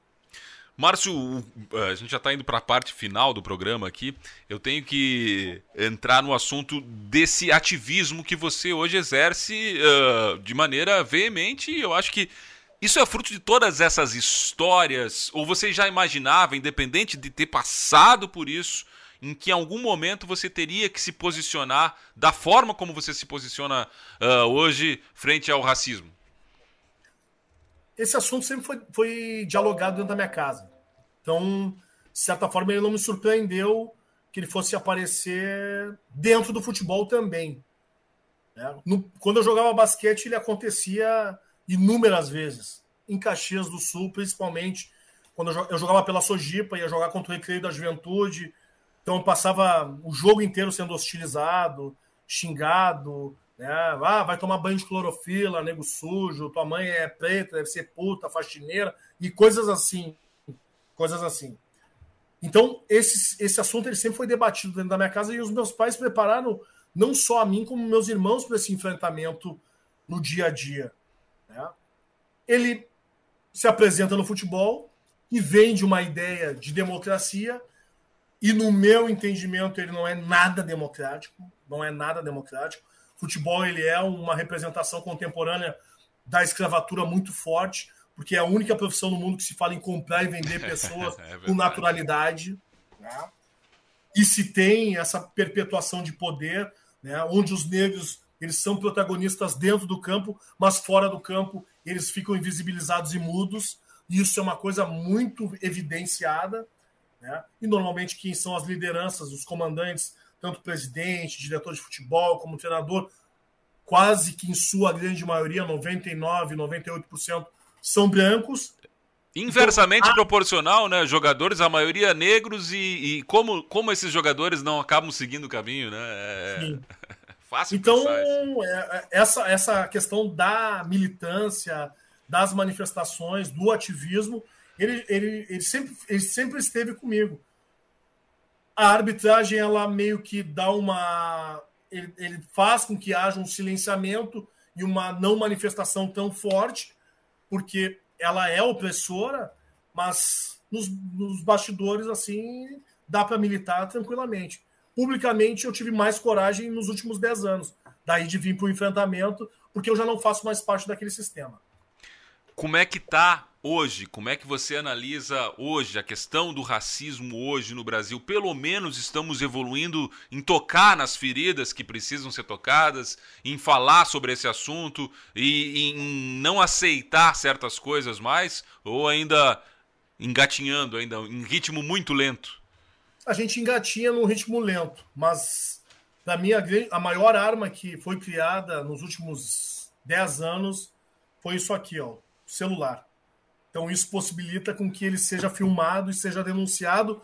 Speaker 3: Márcio, a gente já está indo para a parte final do programa aqui. Eu tenho que entrar no assunto desse ativismo que você hoje exerce uh, de maneira veemente. Eu acho que isso é fruto de todas essas histórias? Ou você já imaginava, independente de ter passado por isso, em que em algum momento você teria que se posicionar da forma como você se posiciona uh, hoje frente ao racismo?
Speaker 4: esse assunto sempre foi, foi dialogado dentro da minha casa. Então, de certa forma, ele não me surpreendeu que ele fosse aparecer dentro do futebol também. Né? No, quando eu jogava basquete, ele acontecia inúmeras vezes. Em Caxias do Sul, principalmente, quando eu, eu jogava pela Sojipa, ia jogar contra o Recreio da Juventude. Então, passava o jogo inteiro sendo hostilizado, xingado, né? Ah, vai tomar banho de clorofila, nego sujo, tua mãe é preta, deve ser puta, faxineira, e coisas assim. Coisas assim. Então, esse, esse assunto ele sempre foi debatido dentro da minha casa e os meus pais prepararam não só a mim, como meus irmãos para esse enfrentamento no dia a dia. Né? Ele se apresenta no futebol e vende uma ideia de democracia, e no meu entendimento ele não é nada democrático, não é nada democrático futebol ele é uma representação contemporânea da escravatura muito forte, porque é a única profissão no mundo que se fala em comprar e vender pessoas é com naturalidade. Né? E se tem essa perpetuação de poder, né? onde os negros eles são protagonistas dentro do campo, mas fora do campo eles ficam invisibilizados e mudos. E isso é uma coisa muito evidenciada. Né? E normalmente quem são as lideranças, os comandantes tanto presidente, diretor de futebol, como treinador, quase que em sua grande maioria, 99, 98%, são brancos.
Speaker 3: Inversamente então, proporcional, né? Jogadores, a maioria negros, e, e, como, como esses jogadores não acabam seguindo o caminho, né? É...
Speaker 4: Sim. Fácil então, é, é, essa, essa questão da militância, das manifestações, do ativismo, ele, ele, ele, sempre, ele sempre esteve comigo. A arbitragem ela meio que dá uma ele, ele, faz com que haja um silenciamento e uma não manifestação tão forte porque ela é opressora mas nos, nos bastidores assim dá para militar tranquilamente. Publicamente eu tive mais coragem nos últimos 10 anos daí de vir para o enfrentamento porque eu já não faço mais parte daquele sistema.
Speaker 3: Como é que tá hoje? Como é que você analisa hoje a questão do racismo hoje no Brasil? Pelo menos estamos evoluindo em tocar nas feridas que precisam ser tocadas, em falar sobre esse assunto e em não aceitar certas coisas mais ou ainda engatinhando ainda em ritmo muito lento?
Speaker 4: A gente engatinha num ritmo lento, mas para mim a, a maior arma que foi criada nos últimos 10 anos foi isso aqui, ó, celular. Então isso possibilita com que ele seja filmado e seja denunciado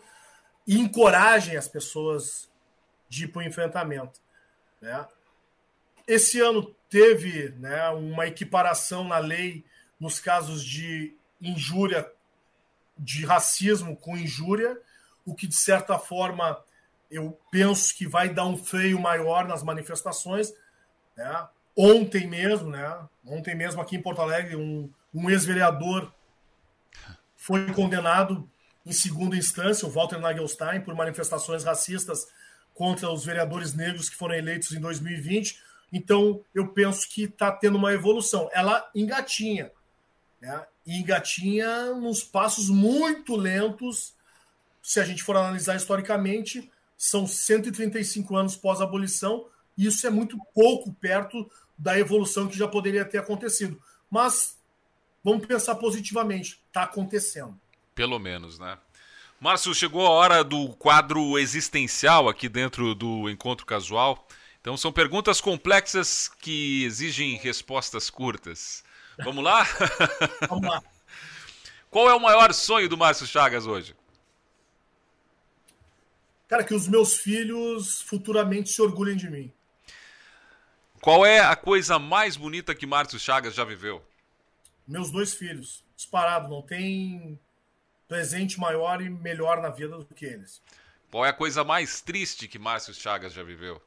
Speaker 4: e encorajem as pessoas de ir para o enfrentamento. Né? Esse ano teve né, uma equiparação na lei nos casos de injúria, de racismo com injúria, o que de certa forma eu penso que vai dar um freio maior nas manifestações. Né? Ontem mesmo, né? Ontem mesmo aqui em Porto Alegre, um, um ex-vereador foi condenado em segunda instância, o Walter Nagelstein, por manifestações racistas contra os vereadores negros que foram eleitos em 2020. Então, eu penso que está tendo uma evolução. Ela engatinha, né? engatinha nos passos muito lentos. Se a gente for analisar historicamente, são 135 anos pós-abolição, e isso é muito pouco perto da evolução que já poderia ter acontecido. Mas vamos pensar positivamente, está acontecendo.
Speaker 3: Pelo menos, né? Márcio, chegou a hora do quadro existencial aqui dentro do encontro casual. Então são perguntas complexas que exigem respostas curtas. Vamos lá?
Speaker 4: Vamos lá.
Speaker 3: Qual é o maior sonho do Márcio Chagas hoje?
Speaker 4: Cara, que os meus filhos futuramente se orgulhem de mim.
Speaker 3: Qual é a coisa mais bonita que Márcio Chagas já viveu?
Speaker 4: Meus dois filhos. Disparado, não tem presente maior e melhor na vida do que eles.
Speaker 3: Qual é a coisa mais triste que Márcio Chagas já viveu?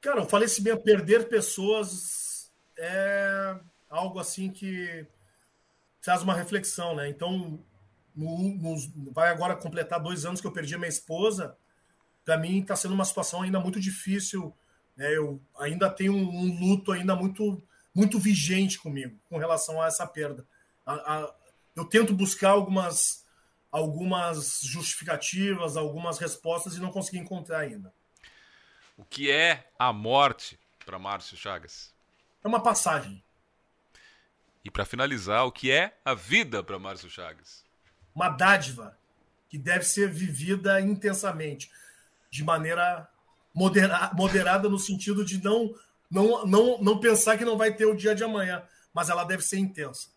Speaker 4: Cara, o falecimento, perder pessoas é algo assim que traz uma reflexão, né? Então, no- nos- vai agora completar dois anos que eu perdi a minha esposa. Para mim está sendo uma situação ainda muito difícil. né? Eu ainda tenho um, um luto ainda muito muito vigente comigo com relação a essa perda. A- a- eu tento buscar algumas algumas justificativas, algumas respostas e não consegui encontrar ainda.
Speaker 3: O que é a morte para Márcio Chagas?
Speaker 4: É uma passagem,
Speaker 3: E para finalizar, o que é a vida para Márcio Chagas?
Speaker 4: uma dádiva que deve ser vivida intensamente, de maneira modera- moderada no sentido de não, não, não, não pensar que não vai ter o dia de amanhã, mas ela deve ser intensa.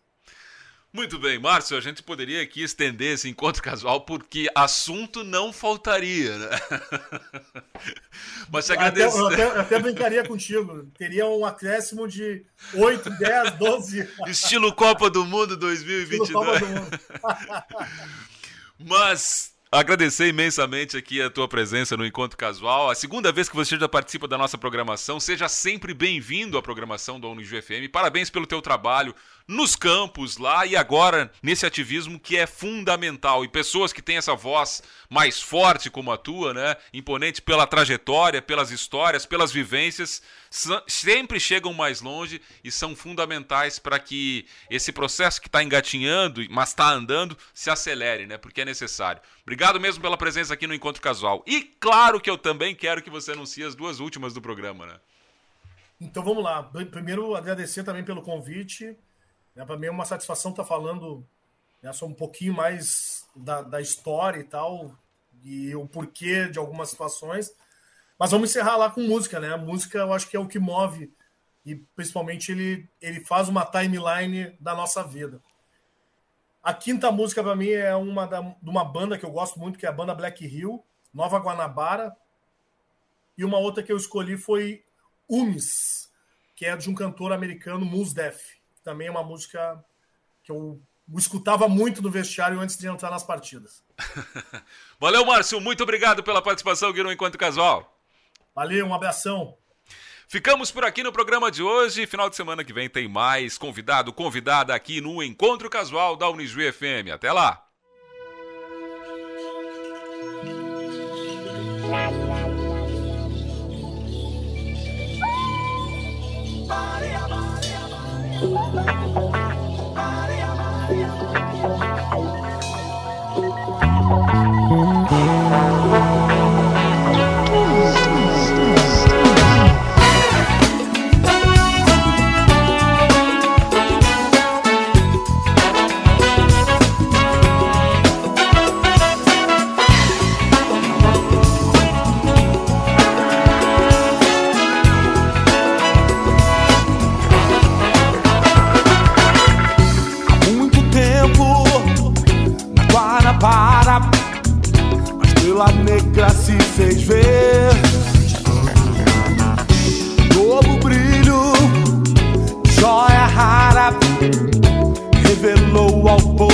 Speaker 3: Muito bem, Márcio, a gente poderia aqui estender esse encontro casual porque assunto não faltaria, né? Mas agradeço.
Speaker 4: eu até, eu até brincaria contigo, teria um acréscimo de 8, 10, 12.
Speaker 3: Estilo Copa do Mundo
Speaker 4: Estilo
Speaker 3: 2022.
Speaker 4: Copa do Mundo.
Speaker 3: Mas agradecer imensamente aqui a tua presença no Encontro Casual. A segunda vez que você já participa da nossa programação. Seja sempre bem-vindo à programação da Unijuí FM. Parabéns pelo teu trabalho nos campos lá e agora nesse ativismo que é fundamental. E pessoas que têm essa voz mais forte como a tua, né? Imponente pela trajetória, pelas histórias, pelas vivências, sempre chegam mais longe e são fundamentais para que esse processo que está engatinhando, mas está andando, se acelere, né? Porque é necessário. Obrigado mesmo pela presença aqui no Encontro Casual. E claro que eu também quero que você anuncie as duas últimas do programa, né?
Speaker 4: Então vamos lá. Primeiro, agradecer também pelo convite. Né, Para mim é uma satisfação estar falando né, só um pouquinho mais da, da história e tal, e o porquê de algumas situações. Mas vamos encerrar lá com música, né? A música eu acho que é o que move, e principalmente ele, ele faz uma timeline da nossa vida. A quinta música para mim é uma da, de uma banda que eu gosto muito, que é a banda Black Hill, Nova Guanabara. E uma outra que eu escolhi foi Umis, que é de um cantor americano, Mos Def. Também é uma música que eu escutava muito no vestiário antes de entrar nas partidas.
Speaker 3: Valeu, Márcio. Muito obrigado pela participação aqui no Encontro Casual.
Speaker 4: Valeu, um abração.
Speaker 3: Ficamos por aqui no programa de hoje. Final de semana que vem tem mais convidado, convidada aqui no Encontro Casual da Unijuí FM. Até lá.
Speaker 7: Muito fez ver. Novo brilho joia rara revelou ao povo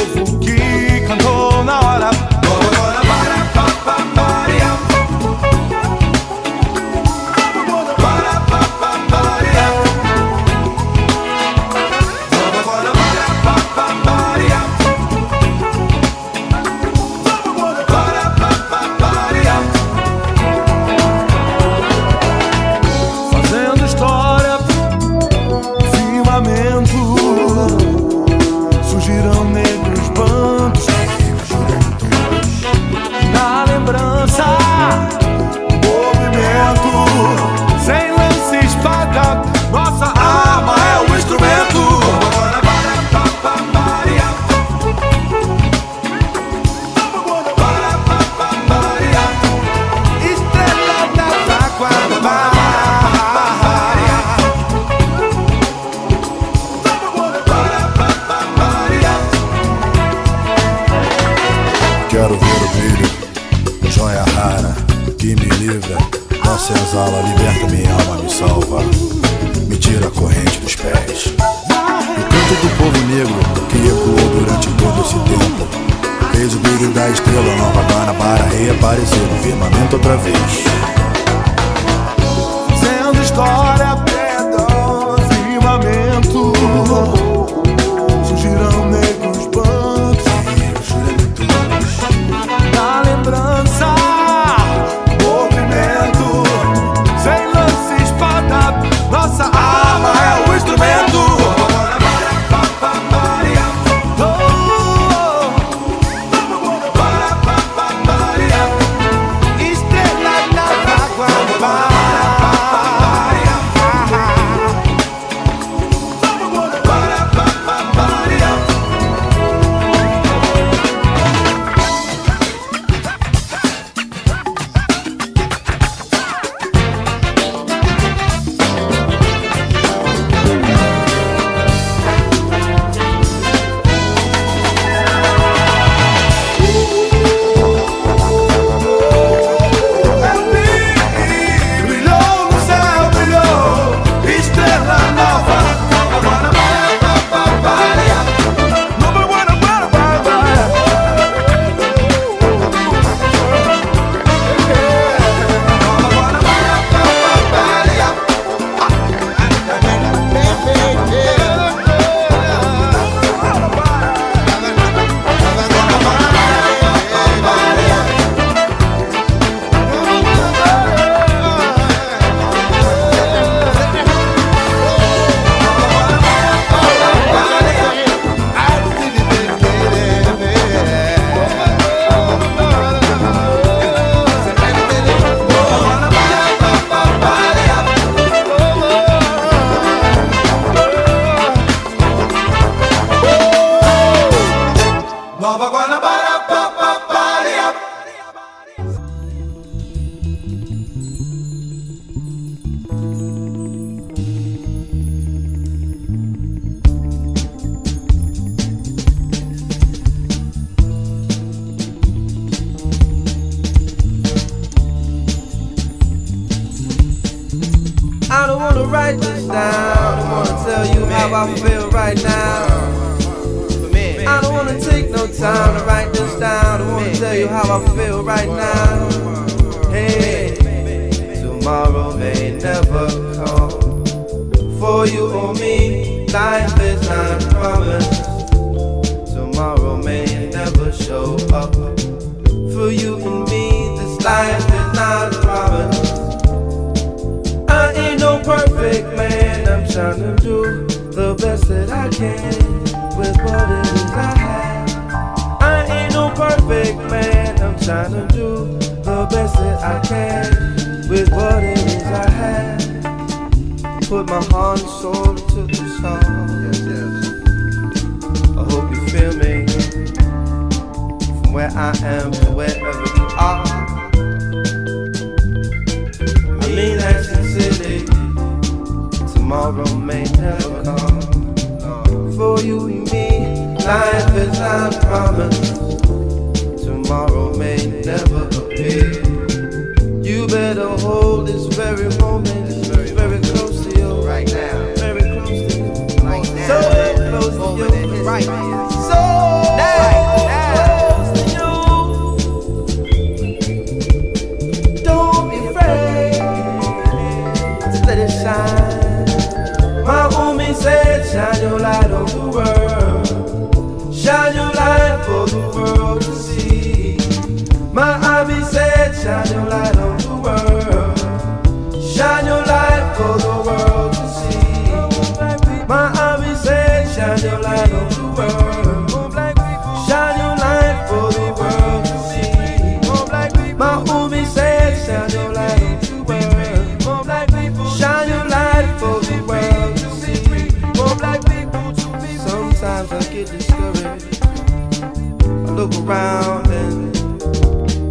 Speaker 13: look around and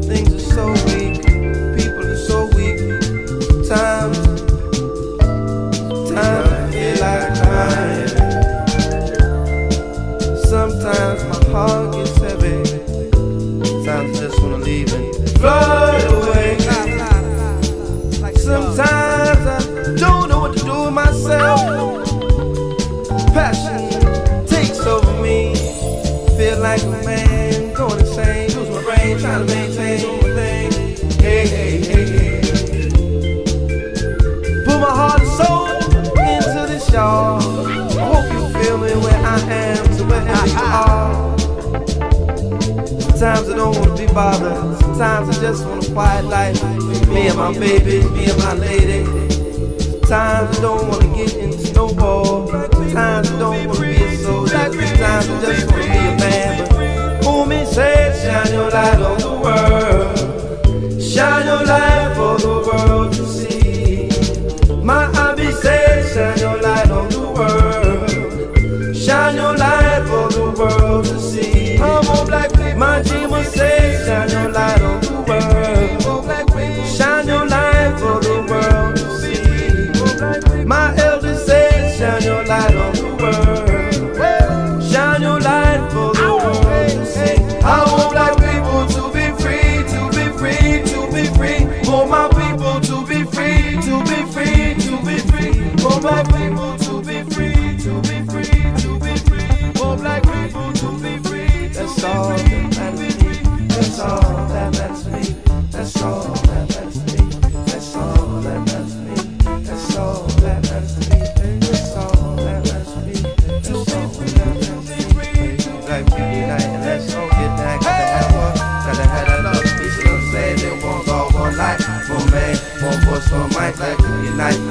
Speaker 13: things are so weird. Sometimes I don't wanna be bothered. Sometimes I just want a quiet life. Me and my baby, me and my lady. Sometimes I don't wanna get into snowball. Sometimes I don't wanna be a soldier. Sometimes I just wanna be a man. But who me said, shine your light on the world. Shine your light.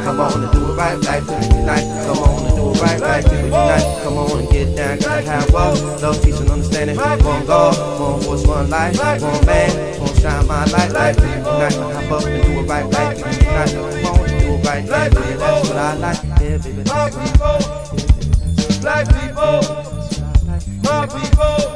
Speaker 13: Come on and do it right like this tonight. Come on and do it right like this tonight. Come on and get down, gotta have walk. Love, peace, and understanding. One God, one voice, one life, one man. Gonna shine my light like this tonight. Hop up and do it right like this tonight. Come on and do it right life like this. That's what I like. Yeah, baby. Black people, black people, my people.